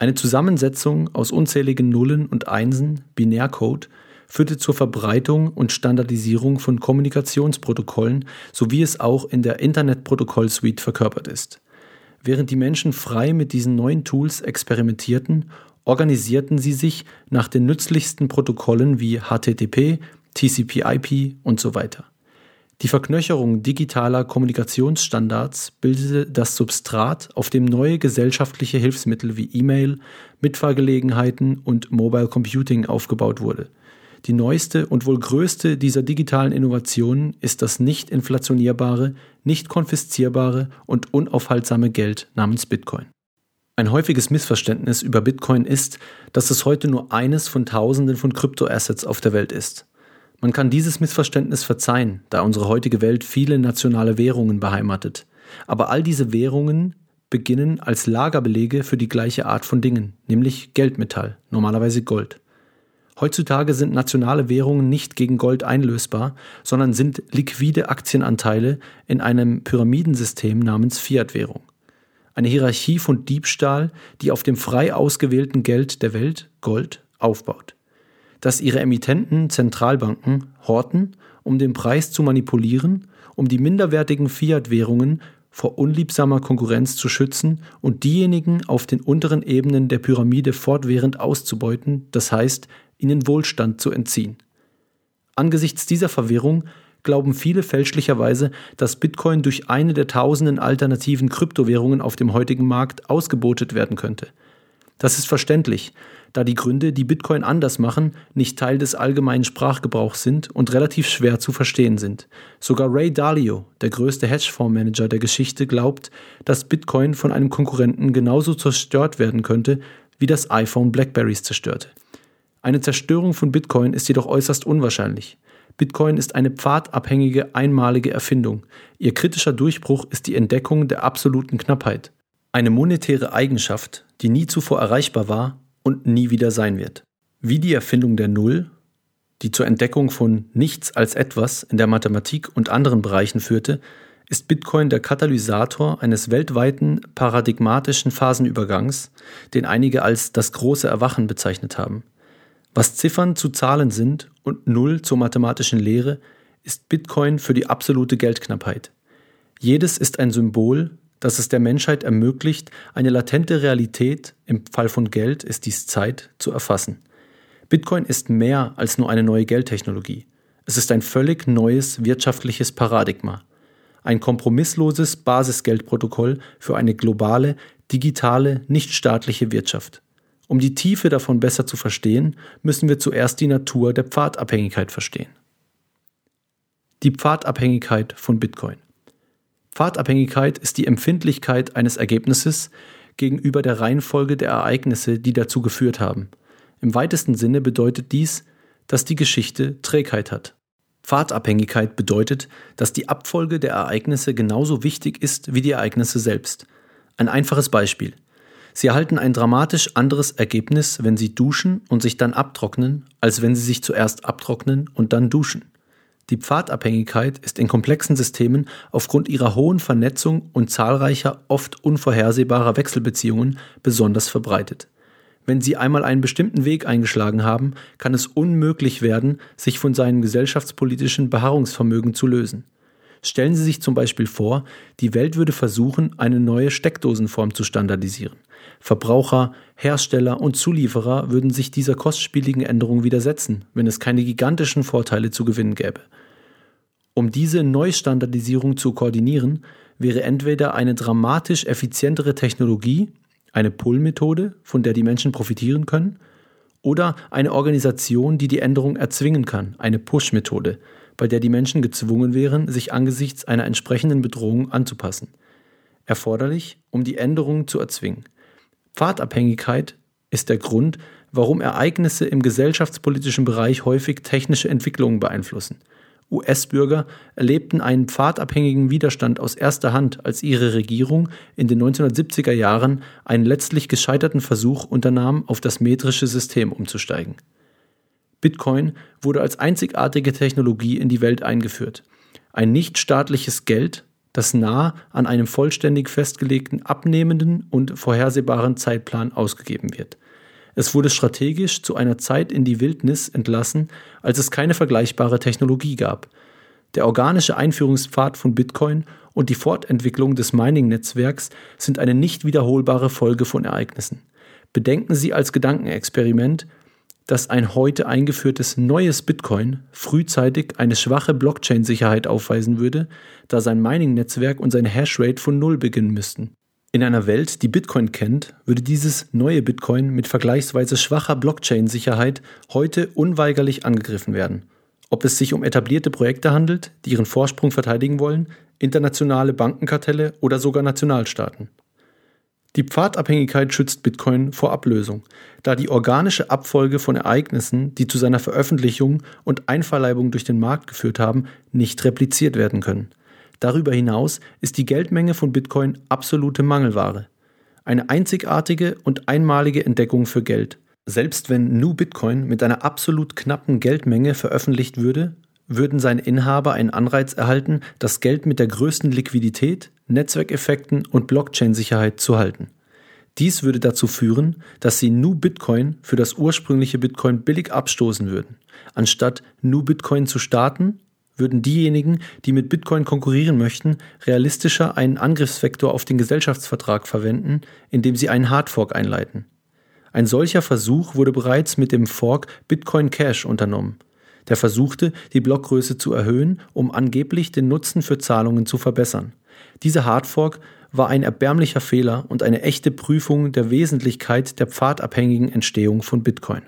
Eine Zusammensetzung aus unzähligen Nullen und Einsen, Binärcode, führte zur Verbreitung und Standardisierung von Kommunikationsprotokollen, so wie es auch in der Internetprotokollsuite verkörpert ist. Während die Menschen frei mit diesen neuen Tools experimentierten organisierten sie sich nach den nützlichsten Protokollen wie HTTP, TCP/IP und so weiter. Die Verknöcherung digitaler Kommunikationsstandards bildete das Substrat, auf dem neue gesellschaftliche Hilfsmittel wie E-Mail, Mitfahrgelegenheiten und Mobile Computing aufgebaut wurde. Die neueste und wohl größte dieser digitalen Innovationen ist das nicht inflationierbare, nicht konfiszierbare und unaufhaltsame Geld namens Bitcoin. Ein häufiges Missverständnis über Bitcoin ist, dass es heute nur eines von Tausenden von Kryptoassets auf der Welt ist. Man kann dieses Missverständnis verzeihen, da unsere heutige Welt viele nationale Währungen beheimatet. Aber all diese Währungen beginnen als Lagerbelege für die gleiche Art von Dingen, nämlich Geldmetall, normalerweise Gold. Heutzutage sind nationale Währungen nicht gegen Gold einlösbar, sondern sind liquide Aktienanteile in einem Pyramidensystem namens Fiat-Währung eine Hierarchie von Diebstahl, die auf dem frei ausgewählten Geld der Welt, Gold, aufbaut. Das ihre Emittenten Zentralbanken horten, um den Preis zu manipulieren, um die minderwertigen Fiat-Währungen vor unliebsamer Konkurrenz zu schützen und diejenigen auf den unteren Ebenen der Pyramide fortwährend auszubeuten, das heißt, ihnen Wohlstand zu entziehen. Angesichts dieser Verwirrung glauben viele fälschlicherweise, dass Bitcoin durch eine der tausenden alternativen Kryptowährungen auf dem heutigen Markt ausgebotet werden könnte. Das ist verständlich, da die Gründe, die Bitcoin anders machen, nicht Teil des allgemeinen Sprachgebrauchs sind und relativ schwer zu verstehen sind. Sogar Ray Dalio, der größte Hedgefondsmanager der Geschichte, glaubt, dass Bitcoin von einem Konkurrenten genauso zerstört werden könnte, wie das iPhone Blackberries zerstörte. Eine Zerstörung von Bitcoin ist jedoch äußerst unwahrscheinlich. Bitcoin ist eine pfadabhängige einmalige Erfindung. Ihr kritischer Durchbruch ist die Entdeckung der absoluten Knappheit. Eine monetäre Eigenschaft, die nie zuvor erreichbar war und nie wieder sein wird. Wie die Erfindung der Null, die zur Entdeckung von nichts als etwas in der Mathematik und anderen Bereichen führte, ist Bitcoin der Katalysator eines weltweiten paradigmatischen Phasenübergangs, den einige als das große Erwachen bezeichnet haben. Was Ziffern zu Zahlen sind und Null zur mathematischen Lehre, ist Bitcoin für die absolute Geldknappheit. Jedes ist ein Symbol, das es der Menschheit ermöglicht, eine latente Realität, im Fall von Geld ist dies Zeit, zu erfassen. Bitcoin ist mehr als nur eine neue Geldtechnologie. Es ist ein völlig neues wirtschaftliches Paradigma. Ein kompromissloses Basisgeldprotokoll für eine globale, digitale, nichtstaatliche Wirtschaft. Um die Tiefe davon besser zu verstehen, müssen wir zuerst die Natur der Pfadabhängigkeit verstehen. Die Pfadabhängigkeit von Bitcoin. Pfadabhängigkeit ist die Empfindlichkeit eines Ergebnisses gegenüber der Reihenfolge der Ereignisse, die dazu geführt haben. Im weitesten Sinne bedeutet dies, dass die Geschichte Trägheit hat. Pfadabhängigkeit bedeutet, dass die Abfolge der Ereignisse genauso wichtig ist wie die Ereignisse selbst. Ein einfaches Beispiel. Sie erhalten ein dramatisch anderes Ergebnis, wenn Sie duschen und sich dann abtrocknen, als wenn Sie sich zuerst abtrocknen und dann duschen. Die Pfadabhängigkeit ist in komplexen Systemen aufgrund ihrer hohen Vernetzung und zahlreicher, oft unvorhersehbarer Wechselbeziehungen besonders verbreitet. Wenn Sie einmal einen bestimmten Weg eingeschlagen haben, kann es unmöglich werden, sich von seinem gesellschaftspolitischen Beharrungsvermögen zu lösen. Stellen Sie sich zum Beispiel vor, die Welt würde versuchen, eine neue Steckdosenform zu standardisieren. Verbraucher, Hersteller und Zulieferer würden sich dieser kostspieligen Änderung widersetzen, wenn es keine gigantischen Vorteile zu gewinnen gäbe. Um diese Neustandardisierung zu koordinieren, wäre entweder eine dramatisch effizientere Technologie, eine Pull-Methode, von der die Menschen profitieren können, oder eine Organisation, die die Änderung erzwingen kann, eine Push-Methode, bei der die Menschen gezwungen wären, sich angesichts einer entsprechenden Bedrohung anzupassen. Erforderlich, um die Änderung zu erzwingen. Pfadabhängigkeit ist der Grund, warum Ereignisse im gesellschaftspolitischen Bereich häufig technische Entwicklungen beeinflussen. US-Bürger erlebten einen pfadabhängigen Widerstand aus erster Hand, als ihre Regierung in den 1970er Jahren einen letztlich gescheiterten Versuch unternahm, auf das metrische System umzusteigen. Bitcoin wurde als einzigartige Technologie in die Welt eingeführt. Ein nichtstaatliches Geld, das nah an einem vollständig festgelegten abnehmenden und vorhersehbaren Zeitplan ausgegeben wird. Es wurde strategisch zu einer Zeit in die Wildnis entlassen, als es keine vergleichbare Technologie gab. Der organische Einführungspfad von Bitcoin und die Fortentwicklung des Mining-Netzwerks sind eine nicht wiederholbare Folge von Ereignissen. Bedenken Sie als Gedankenexperiment, dass ein heute eingeführtes neues Bitcoin frühzeitig eine schwache Blockchain-Sicherheit aufweisen würde, da sein Mining-Netzwerk und seine Hashrate von Null beginnen müssten. In einer Welt, die Bitcoin kennt, würde dieses neue Bitcoin mit vergleichsweise schwacher Blockchain-Sicherheit heute unweigerlich angegriffen werden. Ob es sich um etablierte Projekte handelt, die ihren Vorsprung verteidigen wollen, internationale Bankenkartelle oder sogar Nationalstaaten. Die Pfadabhängigkeit schützt Bitcoin vor Ablösung, da die organische Abfolge von Ereignissen, die zu seiner Veröffentlichung und Einverleibung durch den Markt geführt haben, nicht repliziert werden können. Darüber hinaus ist die Geldmenge von Bitcoin absolute Mangelware. Eine einzigartige und einmalige Entdeckung für Geld. Selbst wenn New Bitcoin mit einer absolut knappen Geldmenge veröffentlicht würde, würden seine Inhaber einen Anreiz erhalten, das Geld mit der größten Liquidität, Netzwerkeffekten und Blockchain-Sicherheit zu halten. Dies würde dazu führen, dass sie New Bitcoin für das ursprüngliche Bitcoin billig abstoßen würden. Anstatt New Bitcoin zu starten, würden diejenigen, die mit Bitcoin konkurrieren möchten, realistischer einen Angriffsvektor auf den Gesellschaftsvertrag verwenden, indem sie einen Hardfork einleiten. Ein solcher Versuch wurde bereits mit dem Fork Bitcoin Cash unternommen. Der versuchte, die Blockgröße zu erhöhen, um angeblich den Nutzen für Zahlungen zu verbessern. Dieser Hardfork war ein erbärmlicher Fehler und eine echte Prüfung der Wesentlichkeit der pfadabhängigen Entstehung von Bitcoin.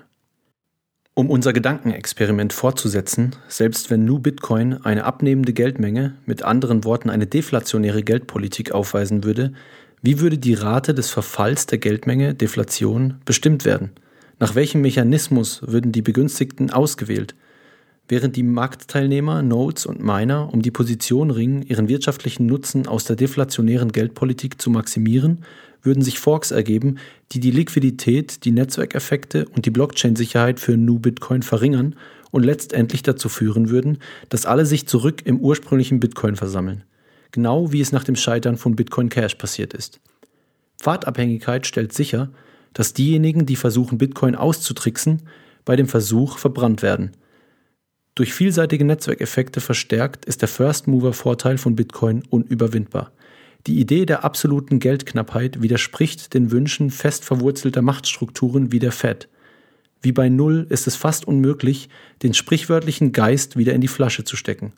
Um unser Gedankenexperiment fortzusetzen, selbst wenn New Bitcoin eine abnehmende Geldmenge, mit anderen Worten eine deflationäre Geldpolitik aufweisen würde, wie würde die Rate des Verfalls der Geldmenge, Deflation, bestimmt werden? Nach welchem Mechanismus würden die Begünstigten ausgewählt? Während die Marktteilnehmer, Nodes und Miner um die Position ringen, ihren wirtschaftlichen Nutzen aus der deflationären Geldpolitik zu maximieren, würden sich Forks ergeben, die die Liquidität, die Netzwerkeffekte und die Blockchain-Sicherheit für New Bitcoin verringern und letztendlich dazu führen würden, dass alle sich zurück im ursprünglichen Bitcoin versammeln. Genau wie es nach dem Scheitern von Bitcoin Cash passiert ist. Pfadabhängigkeit stellt sicher, dass diejenigen, die versuchen, Bitcoin auszutricksen, bei dem Versuch verbrannt werden. Durch vielseitige Netzwerkeffekte verstärkt ist der First-Mover-Vorteil von Bitcoin unüberwindbar. Die Idee der absoluten Geldknappheit widerspricht den Wünschen fest verwurzelter Machtstrukturen wie der Fed. Wie bei Null ist es fast unmöglich, den sprichwörtlichen Geist wieder in die Flasche zu stecken.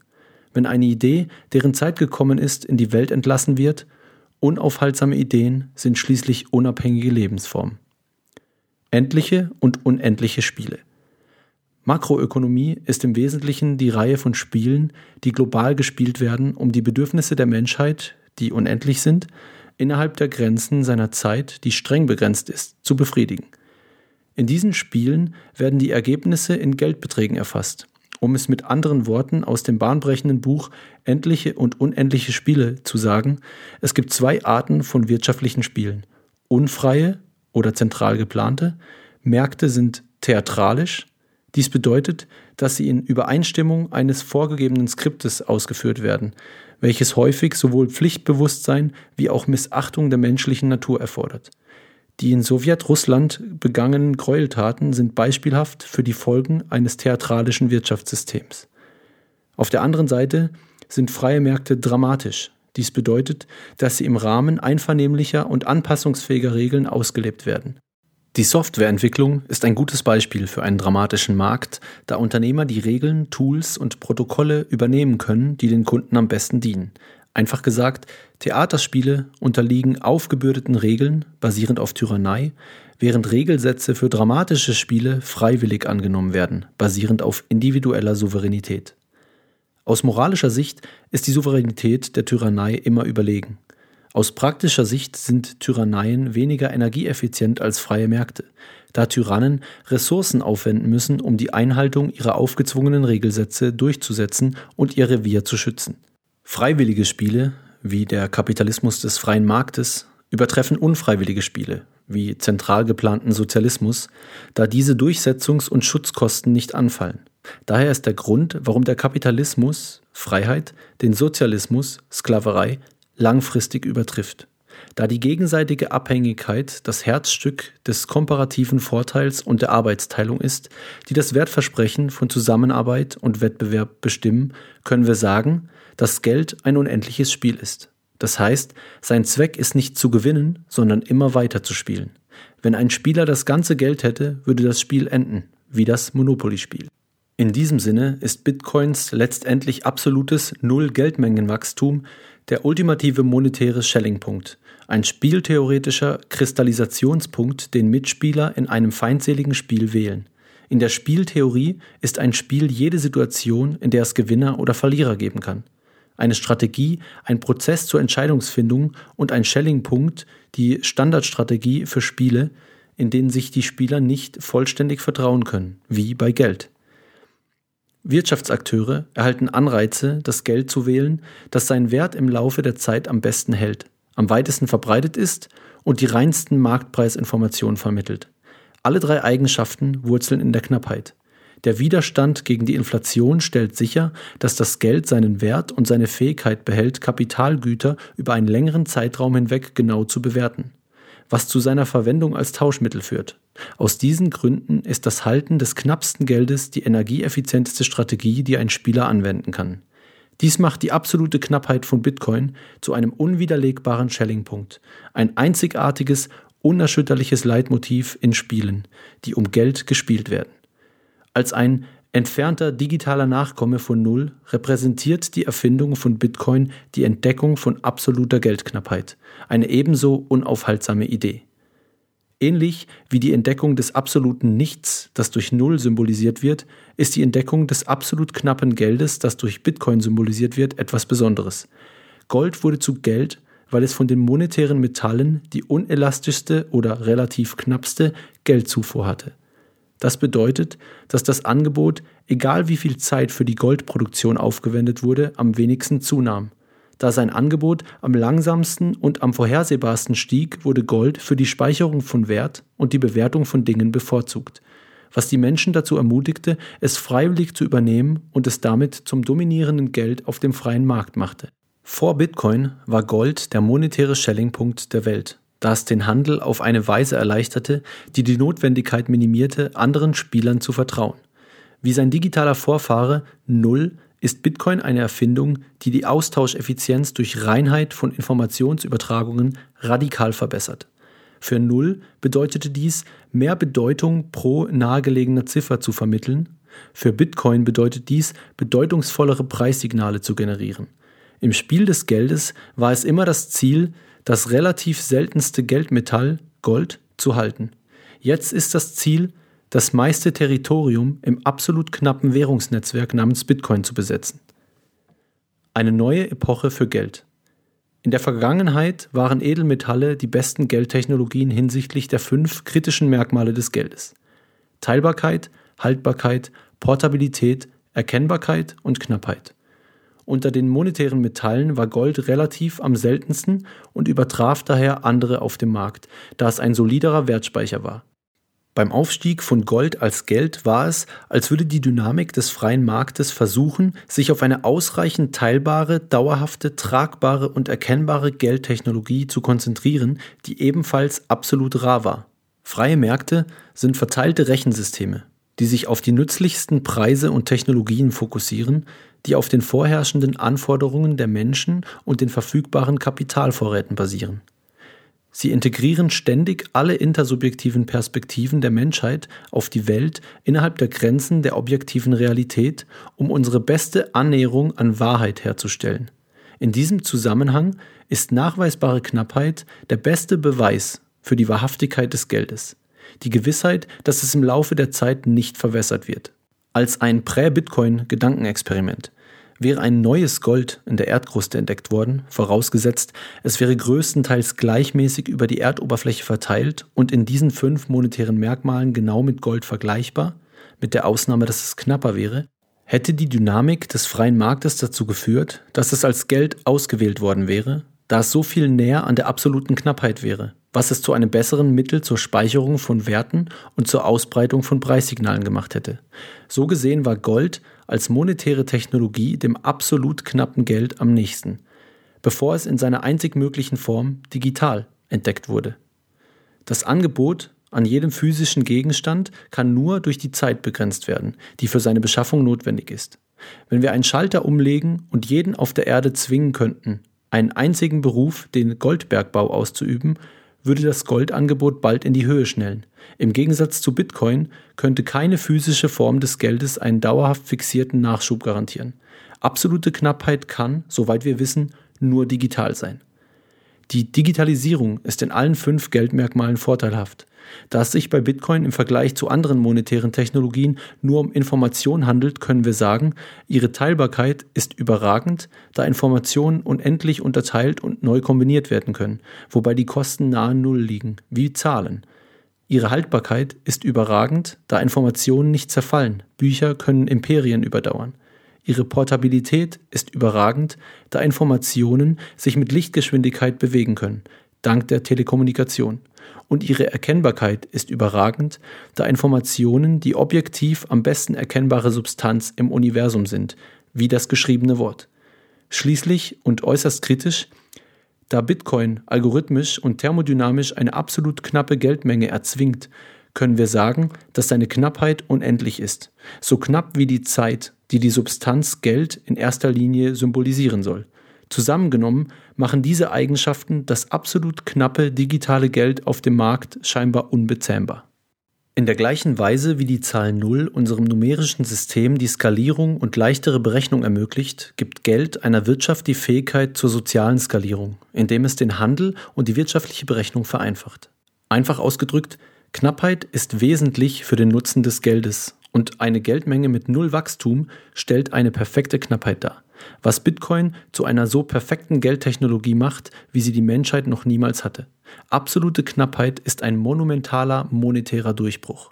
Wenn eine Idee, deren Zeit gekommen ist, in die Welt entlassen wird, unaufhaltsame Ideen sind schließlich unabhängige Lebensformen. Endliche und unendliche Spiele. Makroökonomie ist im Wesentlichen die Reihe von Spielen, die global gespielt werden, um die Bedürfnisse der Menschheit, die unendlich sind, innerhalb der Grenzen seiner Zeit, die streng begrenzt ist, zu befriedigen. In diesen Spielen werden die Ergebnisse in Geldbeträgen erfasst. Um es mit anderen Worten aus dem bahnbrechenden Buch Endliche und unendliche Spiele zu sagen, es gibt zwei Arten von wirtschaftlichen Spielen. Unfreie oder zentral geplante. Märkte sind theatralisch. Dies bedeutet, dass sie in Übereinstimmung eines vorgegebenen Skriptes ausgeführt werden, welches häufig sowohl Pflichtbewusstsein wie auch Missachtung der menschlichen Natur erfordert. Die in Sowjetrussland begangenen Gräueltaten sind beispielhaft für die Folgen eines theatralischen Wirtschaftssystems. Auf der anderen Seite sind freie Märkte dramatisch. Dies bedeutet, dass sie im Rahmen einvernehmlicher und anpassungsfähiger Regeln ausgelebt werden. Die Softwareentwicklung ist ein gutes Beispiel für einen dramatischen Markt, da Unternehmer die Regeln, Tools und Protokolle übernehmen können, die den Kunden am besten dienen. Einfach gesagt, Theaterspiele unterliegen aufgebürdeten Regeln basierend auf Tyrannei, während Regelsätze für dramatische Spiele freiwillig angenommen werden, basierend auf individueller Souveränität. Aus moralischer Sicht ist die Souveränität der Tyrannei immer überlegen. Aus praktischer Sicht sind Tyranneien weniger energieeffizient als freie Märkte, da Tyrannen Ressourcen aufwenden müssen, um die Einhaltung ihrer aufgezwungenen Regelsätze durchzusetzen und ihr Revier zu schützen. Freiwillige Spiele, wie der Kapitalismus des freien Marktes, übertreffen unfreiwillige Spiele, wie zentral geplanten Sozialismus, da diese Durchsetzungs- und Schutzkosten nicht anfallen. Daher ist der Grund, warum der Kapitalismus Freiheit den Sozialismus Sklaverei langfristig übertrifft, da die gegenseitige Abhängigkeit das Herzstück des komparativen Vorteils und der Arbeitsteilung ist, die das Wertversprechen von Zusammenarbeit und Wettbewerb bestimmen, können wir sagen, dass Geld ein unendliches Spiel ist. Das heißt, sein Zweck ist nicht zu gewinnen, sondern immer weiter zu spielen. Wenn ein Spieler das ganze Geld hätte, würde das Spiel enden, wie das Monopoly-Spiel. In diesem Sinne ist Bitcoins letztendlich absolutes Null-Geldmengenwachstum der ultimative monetäre Schellingpunkt, ein spieltheoretischer Kristallisationspunkt, den Mitspieler in einem feindseligen Spiel wählen. In der Spieltheorie ist ein Spiel jede Situation, in der es Gewinner oder Verlierer geben kann. Eine Strategie, ein Prozess zur Entscheidungsfindung und ein Schellingpunkt, die Standardstrategie für Spiele, in denen sich die Spieler nicht vollständig vertrauen können, wie bei Geld. Wirtschaftsakteure erhalten Anreize, das Geld zu wählen, das seinen Wert im Laufe der Zeit am besten hält, am weitesten verbreitet ist und die reinsten Marktpreisinformationen vermittelt. Alle drei Eigenschaften wurzeln in der Knappheit. Der Widerstand gegen die Inflation stellt sicher, dass das Geld seinen Wert und seine Fähigkeit behält, Kapitalgüter über einen längeren Zeitraum hinweg genau zu bewerten was zu seiner Verwendung als Tauschmittel führt. Aus diesen Gründen ist das Halten des knappsten Geldes die energieeffizienteste Strategie, die ein Spieler anwenden kann. Dies macht die absolute Knappheit von Bitcoin zu einem unwiderlegbaren Schellingpunkt, ein einzigartiges, unerschütterliches Leitmotiv in Spielen, die um Geld gespielt werden. Als ein Entfernter digitaler Nachkomme von Null repräsentiert die Erfindung von Bitcoin die Entdeckung von absoluter Geldknappheit, eine ebenso unaufhaltsame Idee. Ähnlich wie die Entdeckung des absoluten Nichts, das durch Null symbolisiert wird, ist die Entdeckung des absolut knappen Geldes, das durch Bitcoin symbolisiert wird, etwas Besonderes. Gold wurde zu Geld, weil es von den monetären Metallen die unelastischste oder relativ knappste Geldzufuhr hatte. Das bedeutet, dass das Angebot, egal wie viel Zeit für die Goldproduktion aufgewendet wurde, am wenigsten zunahm. Da sein Angebot am langsamsten und am vorhersehbarsten stieg, wurde Gold für die Speicherung von Wert und die Bewertung von Dingen bevorzugt, was die Menschen dazu ermutigte, es freiwillig zu übernehmen und es damit zum dominierenden Geld auf dem freien Markt machte. Vor Bitcoin war Gold der monetäre Schellingpunkt der Welt das den Handel auf eine Weise erleichterte, die die Notwendigkeit minimierte, anderen Spielern zu vertrauen. Wie sein digitaler Vorfahre Null ist Bitcoin eine Erfindung, die die Austauscheffizienz durch Reinheit von Informationsübertragungen radikal verbessert. Für Null bedeutete dies, mehr Bedeutung pro nahegelegener Ziffer zu vermitteln. Für Bitcoin bedeutet dies, bedeutungsvollere Preissignale zu generieren. Im Spiel des Geldes war es immer das Ziel, das relativ seltenste Geldmetall, Gold, zu halten. Jetzt ist das Ziel, das meiste Territorium im absolut knappen Währungsnetzwerk namens Bitcoin zu besetzen. Eine neue Epoche für Geld. In der Vergangenheit waren Edelmetalle die besten Geldtechnologien hinsichtlich der fünf kritischen Merkmale des Geldes. Teilbarkeit, Haltbarkeit, Portabilität, Erkennbarkeit und Knappheit. Unter den monetären Metallen war Gold relativ am seltensten und übertraf daher andere auf dem Markt, da es ein soliderer Wertspeicher war. Beim Aufstieg von Gold als Geld war es, als würde die Dynamik des freien Marktes versuchen, sich auf eine ausreichend teilbare, dauerhafte, tragbare und erkennbare Geldtechnologie zu konzentrieren, die ebenfalls absolut rar war. Freie Märkte sind verteilte Rechensysteme, die sich auf die nützlichsten Preise und Technologien fokussieren, die auf den vorherrschenden Anforderungen der Menschen und den verfügbaren Kapitalvorräten basieren. Sie integrieren ständig alle intersubjektiven Perspektiven der Menschheit auf die Welt innerhalb der Grenzen der objektiven Realität, um unsere beste Annäherung an Wahrheit herzustellen. In diesem Zusammenhang ist nachweisbare Knappheit der beste Beweis für die Wahrhaftigkeit des Geldes, die Gewissheit, dass es im Laufe der Zeit nicht verwässert wird. Als ein Prä-Bitcoin-Gedankenexperiment Wäre ein neues Gold in der Erdkruste entdeckt worden, vorausgesetzt, es wäre größtenteils gleichmäßig über die Erdoberfläche verteilt und in diesen fünf monetären Merkmalen genau mit Gold vergleichbar, mit der Ausnahme, dass es knapper wäre, hätte die Dynamik des freien Marktes dazu geführt, dass es als Geld ausgewählt worden wäre, da es so viel näher an der absoluten Knappheit wäre, was es zu einem besseren Mittel zur Speicherung von Werten und zur Ausbreitung von Preissignalen gemacht hätte. So gesehen war Gold als monetäre Technologie dem absolut knappen Geld am nächsten, bevor es in seiner einzig möglichen Form digital entdeckt wurde. Das Angebot an jedem physischen Gegenstand kann nur durch die Zeit begrenzt werden, die für seine Beschaffung notwendig ist. Wenn wir einen Schalter umlegen und jeden auf der Erde zwingen könnten, einen einzigen Beruf, den Goldbergbau auszuüben, würde das Goldangebot bald in die Höhe schnellen. Im Gegensatz zu Bitcoin könnte keine physische Form des Geldes einen dauerhaft fixierten Nachschub garantieren. Absolute Knappheit kann, soweit wir wissen, nur digital sein. Die Digitalisierung ist in allen fünf Geldmerkmalen vorteilhaft. Da es sich bei Bitcoin im Vergleich zu anderen monetären Technologien nur um Information handelt, können wir sagen, ihre Teilbarkeit ist überragend, da Informationen unendlich unterteilt und neu kombiniert werden können, wobei die Kosten nahe Null liegen, wie Zahlen. Ihre Haltbarkeit ist überragend, da Informationen nicht zerfallen, Bücher können Imperien überdauern. Ihre Portabilität ist überragend, da Informationen sich mit Lichtgeschwindigkeit bewegen können, dank der Telekommunikation und ihre Erkennbarkeit ist überragend, da Informationen die objektiv am besten erkennbare Substanz im Universum sind, wie das geschriebene Wort. Schließlich und äußerst kritisch, da Bitcoin algorithmisch und thermodynamisch eine absolut knappe Geldmenge erzwingt, können wir sagen, dass seine Knappheit unendlich ist, so knapp wie die Zeit, die die Substanz Geld in erster Linie symbolisieren soll. Zusammengenommen machen diese Eigenschaften das absolut knappe digitale Geld auf dem Markt scheinbar unbezähmbar. In der gleichen Weise wie die Zahl 0 unserem numerischen System die Skalierung und leichtere Berechnung ermöglicht, gibt Geld einer Wirtschaft die Fähigkeit zur sozialen Skalierung, indem es den Handel und die wirtschaftliche Berechnung vereinfacht. Einfach ausgedrückt, Knappheit ist wesentlich für den Nutzen des Geldes und eine Geldmenge mit null Wachstum stellt eine perfekte Knappheit dar was Bitcoin zu einer so perfekten Geldtechnologie macht, wie sie die Menschheit noch niemals hatte. Absolute Knappheit ist ein monumentaler monetärer Durchbruch.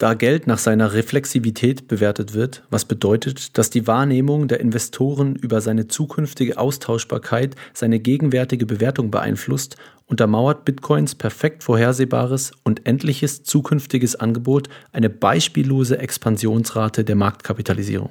Da Geld nach seiner Reflexivität bewertet wird, was bedeutet, dass die Wahrnehmung der Investoren über seine zukünftige Austauschbarkeit seine gegenwärtige Bewertung beeinflusst, untermauert Bitcoins perfekt vorhersehbares und endliches zukünftiges Angebot eine beispiellose Expansionsrate der Marktkapitalisierung.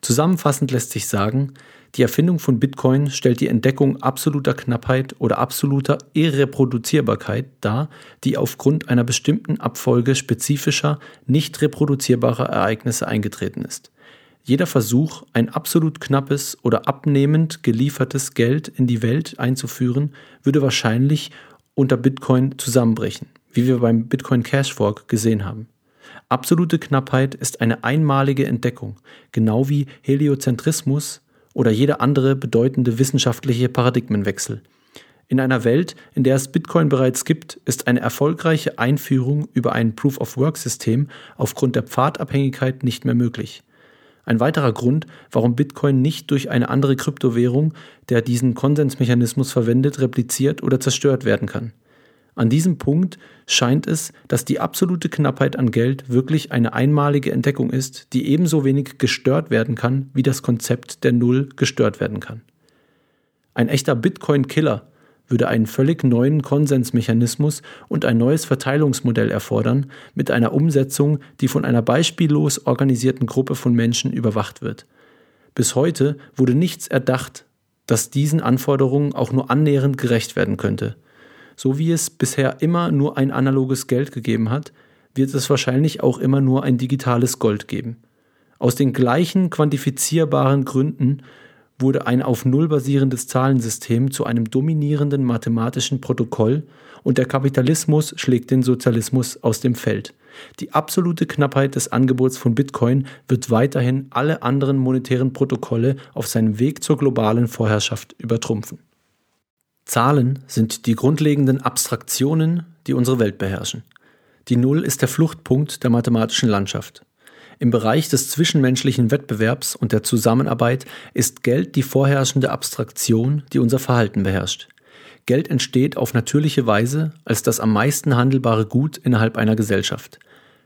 Zusammenfassend lässt sich sagen, die Erfindung von Bitcoin stellt die Entdeckung absoluter Knappheit oder absoluter Irreproduzierbarkeit dar, die aufgrund einer bestimmten Abfolge spezifischer, nicht reproduzierbarer Ereignisse eingetreten ist. Jeder Versuch, ein absolut knappes oder abnehmend geliefertes Geld in die Welt einzuführen, würde wahrscheinlich unter Bitcoin zusammenbrechen, wie wir beim Bitcoin Cash Fork gesehen haben. Absolute Knappheit ist eine einmalige Entdeckung, genau wie Heliozentrismus oder jeder andere bedeutende wissenschaftliche Paradigmenwechsel. In einer Welt, in der es Bitcoin bereits gibt, ist eine erfolgreiche Einführung über ein Proof-of-Work-System aufgrund der Pfadabhängigkeit nicht mehr möglich. Ein weiterer Grund, warum Bitcoin nicht durch eine andere Kryptowährung, der diesen Konsensmechanismus verwendet, repliziert oder zerstört werden kann. An diesem Punkt scheint es, dass die absolute Knappheit an Geld wirklich eine einmalige Entdeckung ist, die ebenso wenig gestört werden kann, wie das Konzept der Null gestört werden kann. Ein echter Bitcoin-Killer würde einen völlig neuen Konsensmechanismus und ein neues Verteilungsmodell erfordern, mit einer Umsetzung, die von einer beispiellos organisierten Gruppe von Menschen überwacht wird. Bis heute wurde nichts erdacht, das diesen Anforderungen auch nur annähernd gerecht werden könnte. So wie es bisher immer nur ein analoges Geld gegeben hat, wird es wahrscheinlich auch immer nur ein digitales Gold geben. Aus den gleichen quantifizierbaren Gründen wurde ein auf Null basierendes Zahlensystem zu einem dominierenden mathematischen Protokoll und der Kapitalismus schlägt den Sozialismus aus dem Feld. Die absolute Knappheit des Angebots von Bitcoin wird weiterhin alle anderen monetären Protokolle auf seinem Weg zur globalen Vorherrschaft übertrumpfen. Zahlen sind die grundlegenden Abstraktionen, die unsere Welt beherrschen. Die Null ist der Fluchtpunkt der mathematischen Landschaft. Im Bereich des zwischenmenschlichen Wettbewerbs und der Zusammenarbeit ist Geld die vorherrschende Abstraktion, die unser Verhalten beherrscht. Geld entsteht auf natürliche Weise als das am meisten handelbare Gut innerhalb einer Gesellschaft.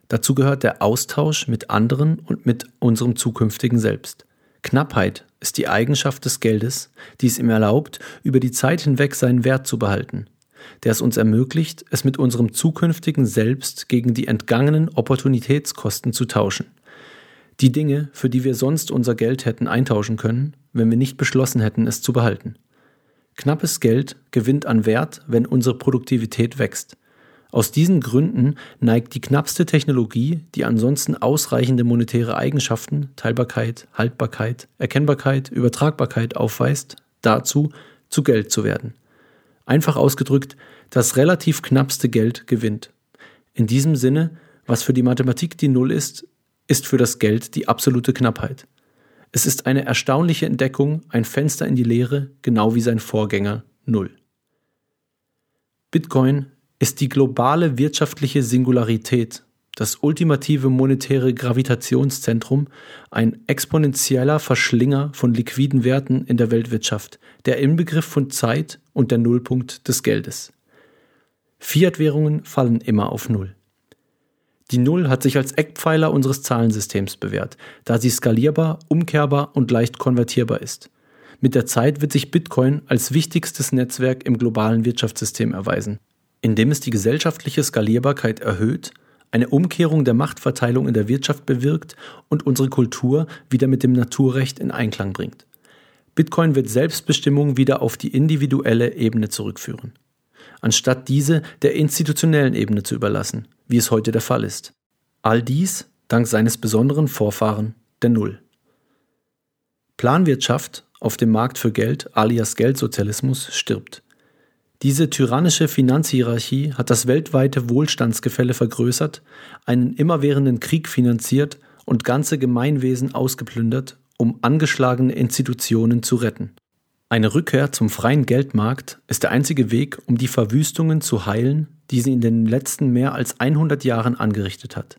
Dazu gehört der Austausch mit anderen und mit unserem zukünftigen Selbst. Knappheit ist die Eigenschaft des Geldes, die es ihm erlaubt, über die Zeit hinweg seinen Wert zu behalten, der es uns ermöglicht, es mit unserem zukünftigen Selbst gegen die entgangenen Opportunitätskosten zu tauschen. Die Dinge, für die wir sonst unser Geld hätten eintauschen können, wenn wir nicht beschlossen hätten, es zu behalten. Knappes Geld gewinnt an Wert, wenn unsere Produktivität wächst. Aus diesen Gründen neigt die knappste Technologie, die ansonsten ausreichende monetäre Eigenschaften, Teilbarkeit, Haltbarkeit, Erkennbarkeit, Übertragbarkeit aufweist, dazu, zu Geld zu werden. Einfach ausgedrückt, das relativ knappste Geld gewinnt. In diesem Sinne, was für die Mathematik die Null ist, ist für das Geld die absolute Knappheit. Es ist eine erstaunliche Entdeckung, ein Fenster in die Leere, genau wie sein Vorgänger Null. Bitcoin ist die globale wirtschaftliche Singularität, das ultimative monetäre Gravitationszentrum, ein exponentieller Verschlinger von liquiden Werten in der Weltwirtschaft, der Inbegriff von Zeit und der Nullpunkt des Geldes. Fiat-Währungen fallen immer auf Null. Die Null hat sich als Eckpfeiler unseres Zahlensystems bewährt, da sie skalierbar, umkehrbar und leicht konvertierbar ist. Mit der Zeit wird sich Bitcoin als wichtigstes Netzwerk im globalen Wirtschaftssystem erweisen, indem es die gesellschaftliche Skalierbarkeit erhöht, eine Umkehrung der Machtverteilung in der Wirtschaft bewirkt und unsere Kultur wieder mit dem Naturrecht in Einklang bringt. Bitcoin wird Selbstbestimmung wieder auf die individuelle Ebene zurückführen, anstatt diese der institutionellen Ebene zu überlassen, wie es heute der Fall ist. All dies dank seines besonderen Vorfahren, der Null. Planwirtschaft auf dem Markt für Geld alias Geldsozialismus stirbt. Diese tyrannische Finanzhierarchie hat das weltweite Wohlstandsgefälle vergrößert, einen immerwährenden Krieg finanziert und ganze Gemeinwesen ausgeplündert, um angeschlagene Institutionen zu retten. Eine Rückkehr zum freien Geldmarkt ist der einzige Weg, um die Verwüstungen zu heilen, die sie in den letzten mehr als 100 Jahren angerichtet hat.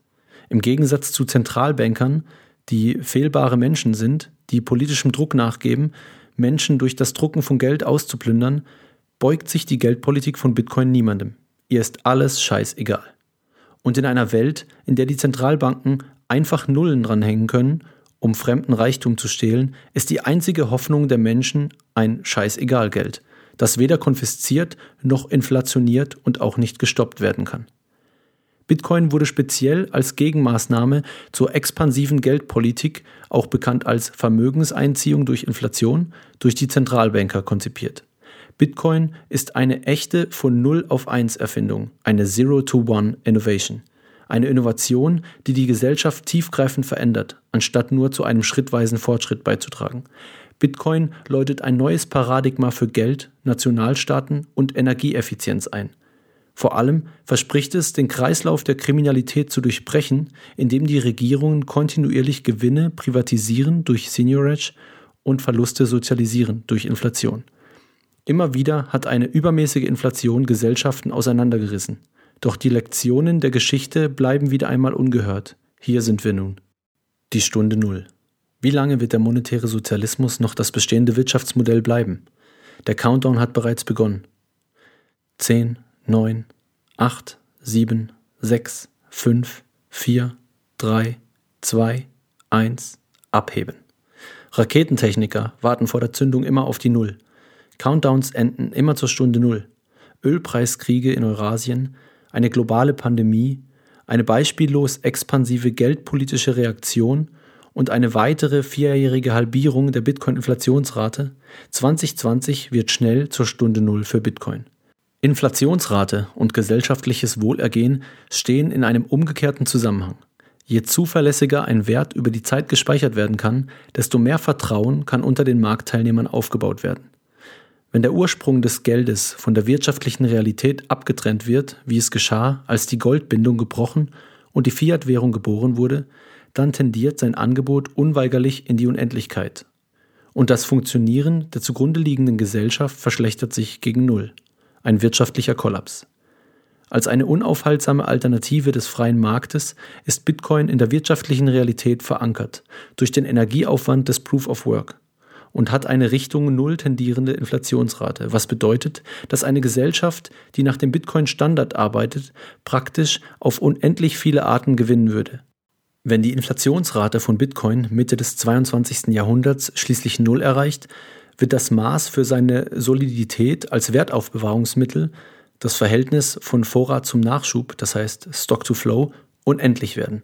Im Gegensatz zu Zentralbankern, die fehlbare Menschen sind, die politischem Druck nachgeben, Menschen durch das Drucken von Geld auszuplündern, beugt sich die Geldpolitik von Bitcoin niemandem. Ihr ist alles scheißegal. Und in einer Welt, in der die Zentralbanken einfach Nullen dranhängen können um fremden Reichtum zu stehlen, ist die einzige Hoffnung der Menschen ein Scheißegal-Geld, das weder konfisziert noch inflationiert und auch nicht gestoppt werden kann. Bitcoin wurde speziell als Gegenmaßnahme zur expansiven Geldpolitik, auch bekannt als Vermögenseinziehung durch Inflation, durch die Zentralbanker konzipiert. Bitcoin ist eine echte von 0 auf 1 Erfindung, eine Zero-to-One Innovation. Eine Innovation, die die Gesellschaft tiefgreifend verändert, anstatt nur zu einem schrittweisen Fortschritt beizutragen. Bitcoin läutet ein neues Paradigma für Geld, Nationalstaaten und Energieeffizienz ein. Vor allem verspricht es, den Kreislauf der Kriminalität zu durchbrechen, indem die Regierungen kontinuierlich Gewinne privatisieren durch Seniorage und Verluste sozialisieren durch Inflation. Immer wieder hat eine übermäßige Inflation Gesellschaften auseinandergerissen. Doch die Lektionen der Geschichte bleiben wieder einmal ungehört. Hier sind wir nun. Die Stunde Null. Wie lange wird der monetäre Sozialismus noch das bestehende Wirtschaftsmodell bleiben? Der Countdown hat bereits begonnen. 10, 9, 8, 7, 6, 5, 4, 3, 2, 1, abheben. Raketentechniker warten vor der Zündung immer auf die Null. Countdowns enden immer zur Stunde Null. Ölpreiskriege in Eurasien, eine globale Pandemie, eine beispiellos expansive geldpolitische Reaktion und eine weitere vierjährige Halbierung der Bitcoin-Inflationsrate. 2020 wird schnell zur Stunde Null für Bitcoin. Inflationsrate und gesellschaftliches Wohlergehen stehen in einem umgekehrten Zusammenhang. Je zuverlässiger ein Wert über die Zeit gespeichert werden kann, desto mehr Vertrauen kann unter den Marktteilnehmern aufgebaut werden. Wenn der Ursprung des Geldes von der wirtschaftlichen Realität abgetrennt wird, wie es geschah, als die Goldbindung gebrochen und die Fiat-Währung geboren wurde, dann tendiert sein Angebot unweigerlich in die Unendlichkeit. Und das Funktionieren der zugrunde liegenden Gesellschaft verschlechtert sich gegen Null. Ein wirtschaftlicher Kollaps. Als eine unaufhaltsame Alternative des freien Marktes ist Bitcoin in der wirtschaftlichen Realität verankert, durch den Energieaufwand des Proof of Work und hat eine Richtung Null tendierende Inflationsrate, was bedeutet, dass eine Gesellschaft, die nach dem Bitcoin-Standard arbeitet, praktisch auf unendlich viele Arten gewinnen würde. Wenn die Inflationsrate von Bitcoin Mitte des 22. Jahrhunderts schließlich Null erreicht, wird das Maß für seine Solidität als Wertaufbewahrungsmittel das Verhältnis von Vorrat zum Nachschub, das heißt Stock to Flow, unendlich werden.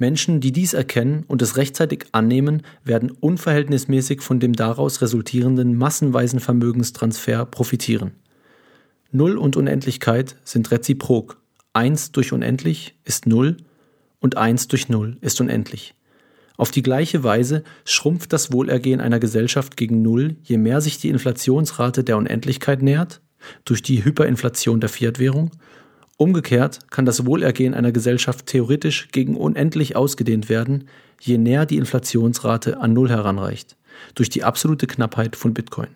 Menschen, die dies erkennen und es rechtzeitig annehmen, werden unverhältnismäßig von dem daraus resultierenden massenweisen Vermögenstransfer profitieren. Null und Unendlichkeit sind reziprok. Eins durch unendlich ist Null und eins durch Null ist unendlich. Auf die gleiche Weise schrumpft das Wohlergehen einer Gesellschaft gegen Null, je mehr sich die Inflationsrate der Unendlichkeit nähert durch die Hyperinflation der Fiat-Währung. Umgekehrt kann das Wohlergehen einer Gesellschaft theoretisch gegen unendlich ausgedehnt werden, je näher die Inflationsrate an Null heranreicht, durch die absolute Knappheit von Bitcoin.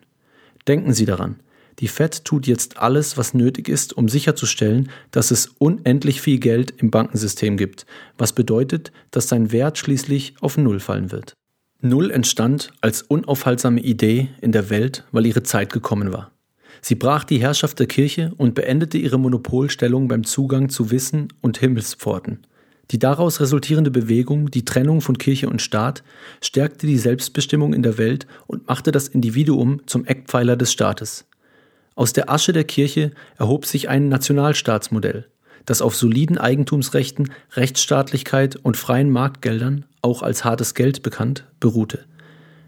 Denken Sie daran, die Fed tut jetzt alles, was nötig ist, um sicherzustellen, dass es unendlich viel Geld im Bankensystem gibt, was bedeutet, dass sein Wert schließlich auf Null fallen wird. Null entstand als unaufhaltsame Idee in der Welt, weil ihre Zeit gekommen war. Sie brach die Herrschaft der Kirche und beendete ihre Monopolstellung beim Zugang zu Wissen und Himmelspforten. Die daraus resultierende Bewegung, die Trennung von Kirche und Staat, stärkte die Selbstbestimmung in der Welt und machte das Individuum zum Eckpfeiler des Staates. Aus der Asche der Kirche erhob sich ein Nationalstaatsmodell, das auf soliden Eigentumsrechten, Rechtsstaatlichkeit und freien Marktgeldern, auch als hartes Geld bekannt, beruhte.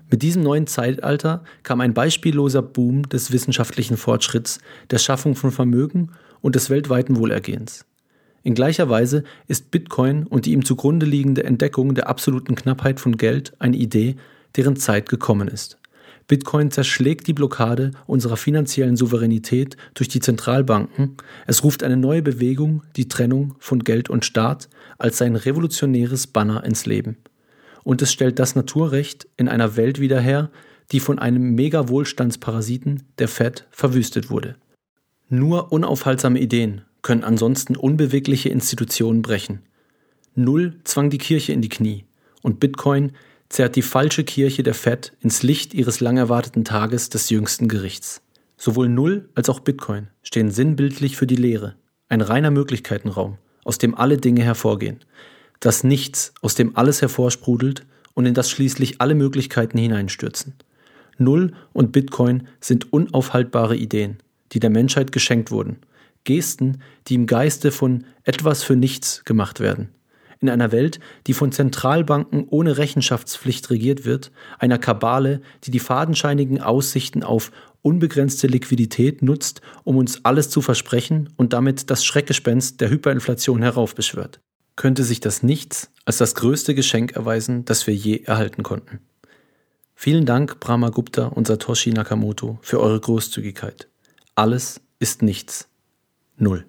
Mit diesem neuen Zeitalter kam ein beispielloser Boom des wissenschaftlichen Fortschritts, der Schaffung von Vermögen und des weltweiten Wohlergehens. In gleicher Weise ist Bitcoin und die ihm zugrunde liegende Entdeckung der absoluten Knappheit von Geld eine Idee, deren Zeit gekommen ist. Bitcoin zerschlägt die Blockade unserer finanziellen Souveränität durch die Zentralbanken. Es ruft eine neue Bewegung, die Trennung von Geld und Staat, als sein revolutionäres Banner ins Leben und es stellt das Naturrecht in einer Welt wieder her, die von einem Mega-Wohlstandsparasiten, der Fed, verwüstet wurde. Nur unaufhaltsame Ideen können ansonsten unbewegliche Institutionen brechen. Null zwang die Kirche in die Knie und Bitcoin zerrt die falsche Kirche der Fed ins Licht ihres lang erwarteten Tages des jüngsten Gerichts. Sowohl Null als auch Bitcoin stehen sinnbildlich für die Lehre, ein reiner Möglichkeitenraum, aus dem alle Dinge hervorgehen, das Nichts, aus dem alles hervorsprudelt und in das schließlich alle Möglichkeiten hineinstürzen. Null und Bitcoin sind unaufhaltbare Ideen, die der Menschheit geschenkt wurden, Gesten, die im Geiste von etwas für nichts gemacht werden. In einer Welt, die von Zentralbanken ohne Rechenschaftspflicht regiert wird, einer Kabale, die die fadenscheinigen Aussichten auf unbegrenzte Liquidität nutzt, um uns alles zu versprechen und damit das Schreckgespenst der Hyperinflation heraufbeschwört könnte sich das Nichts als das größte Geschenk erweisen, das wir je erhalten konnten. Vielen Dank, Brahma Gupta und Satoshi Nakamoto, für eure Großzügigkeit. Alles ist nichts. Null.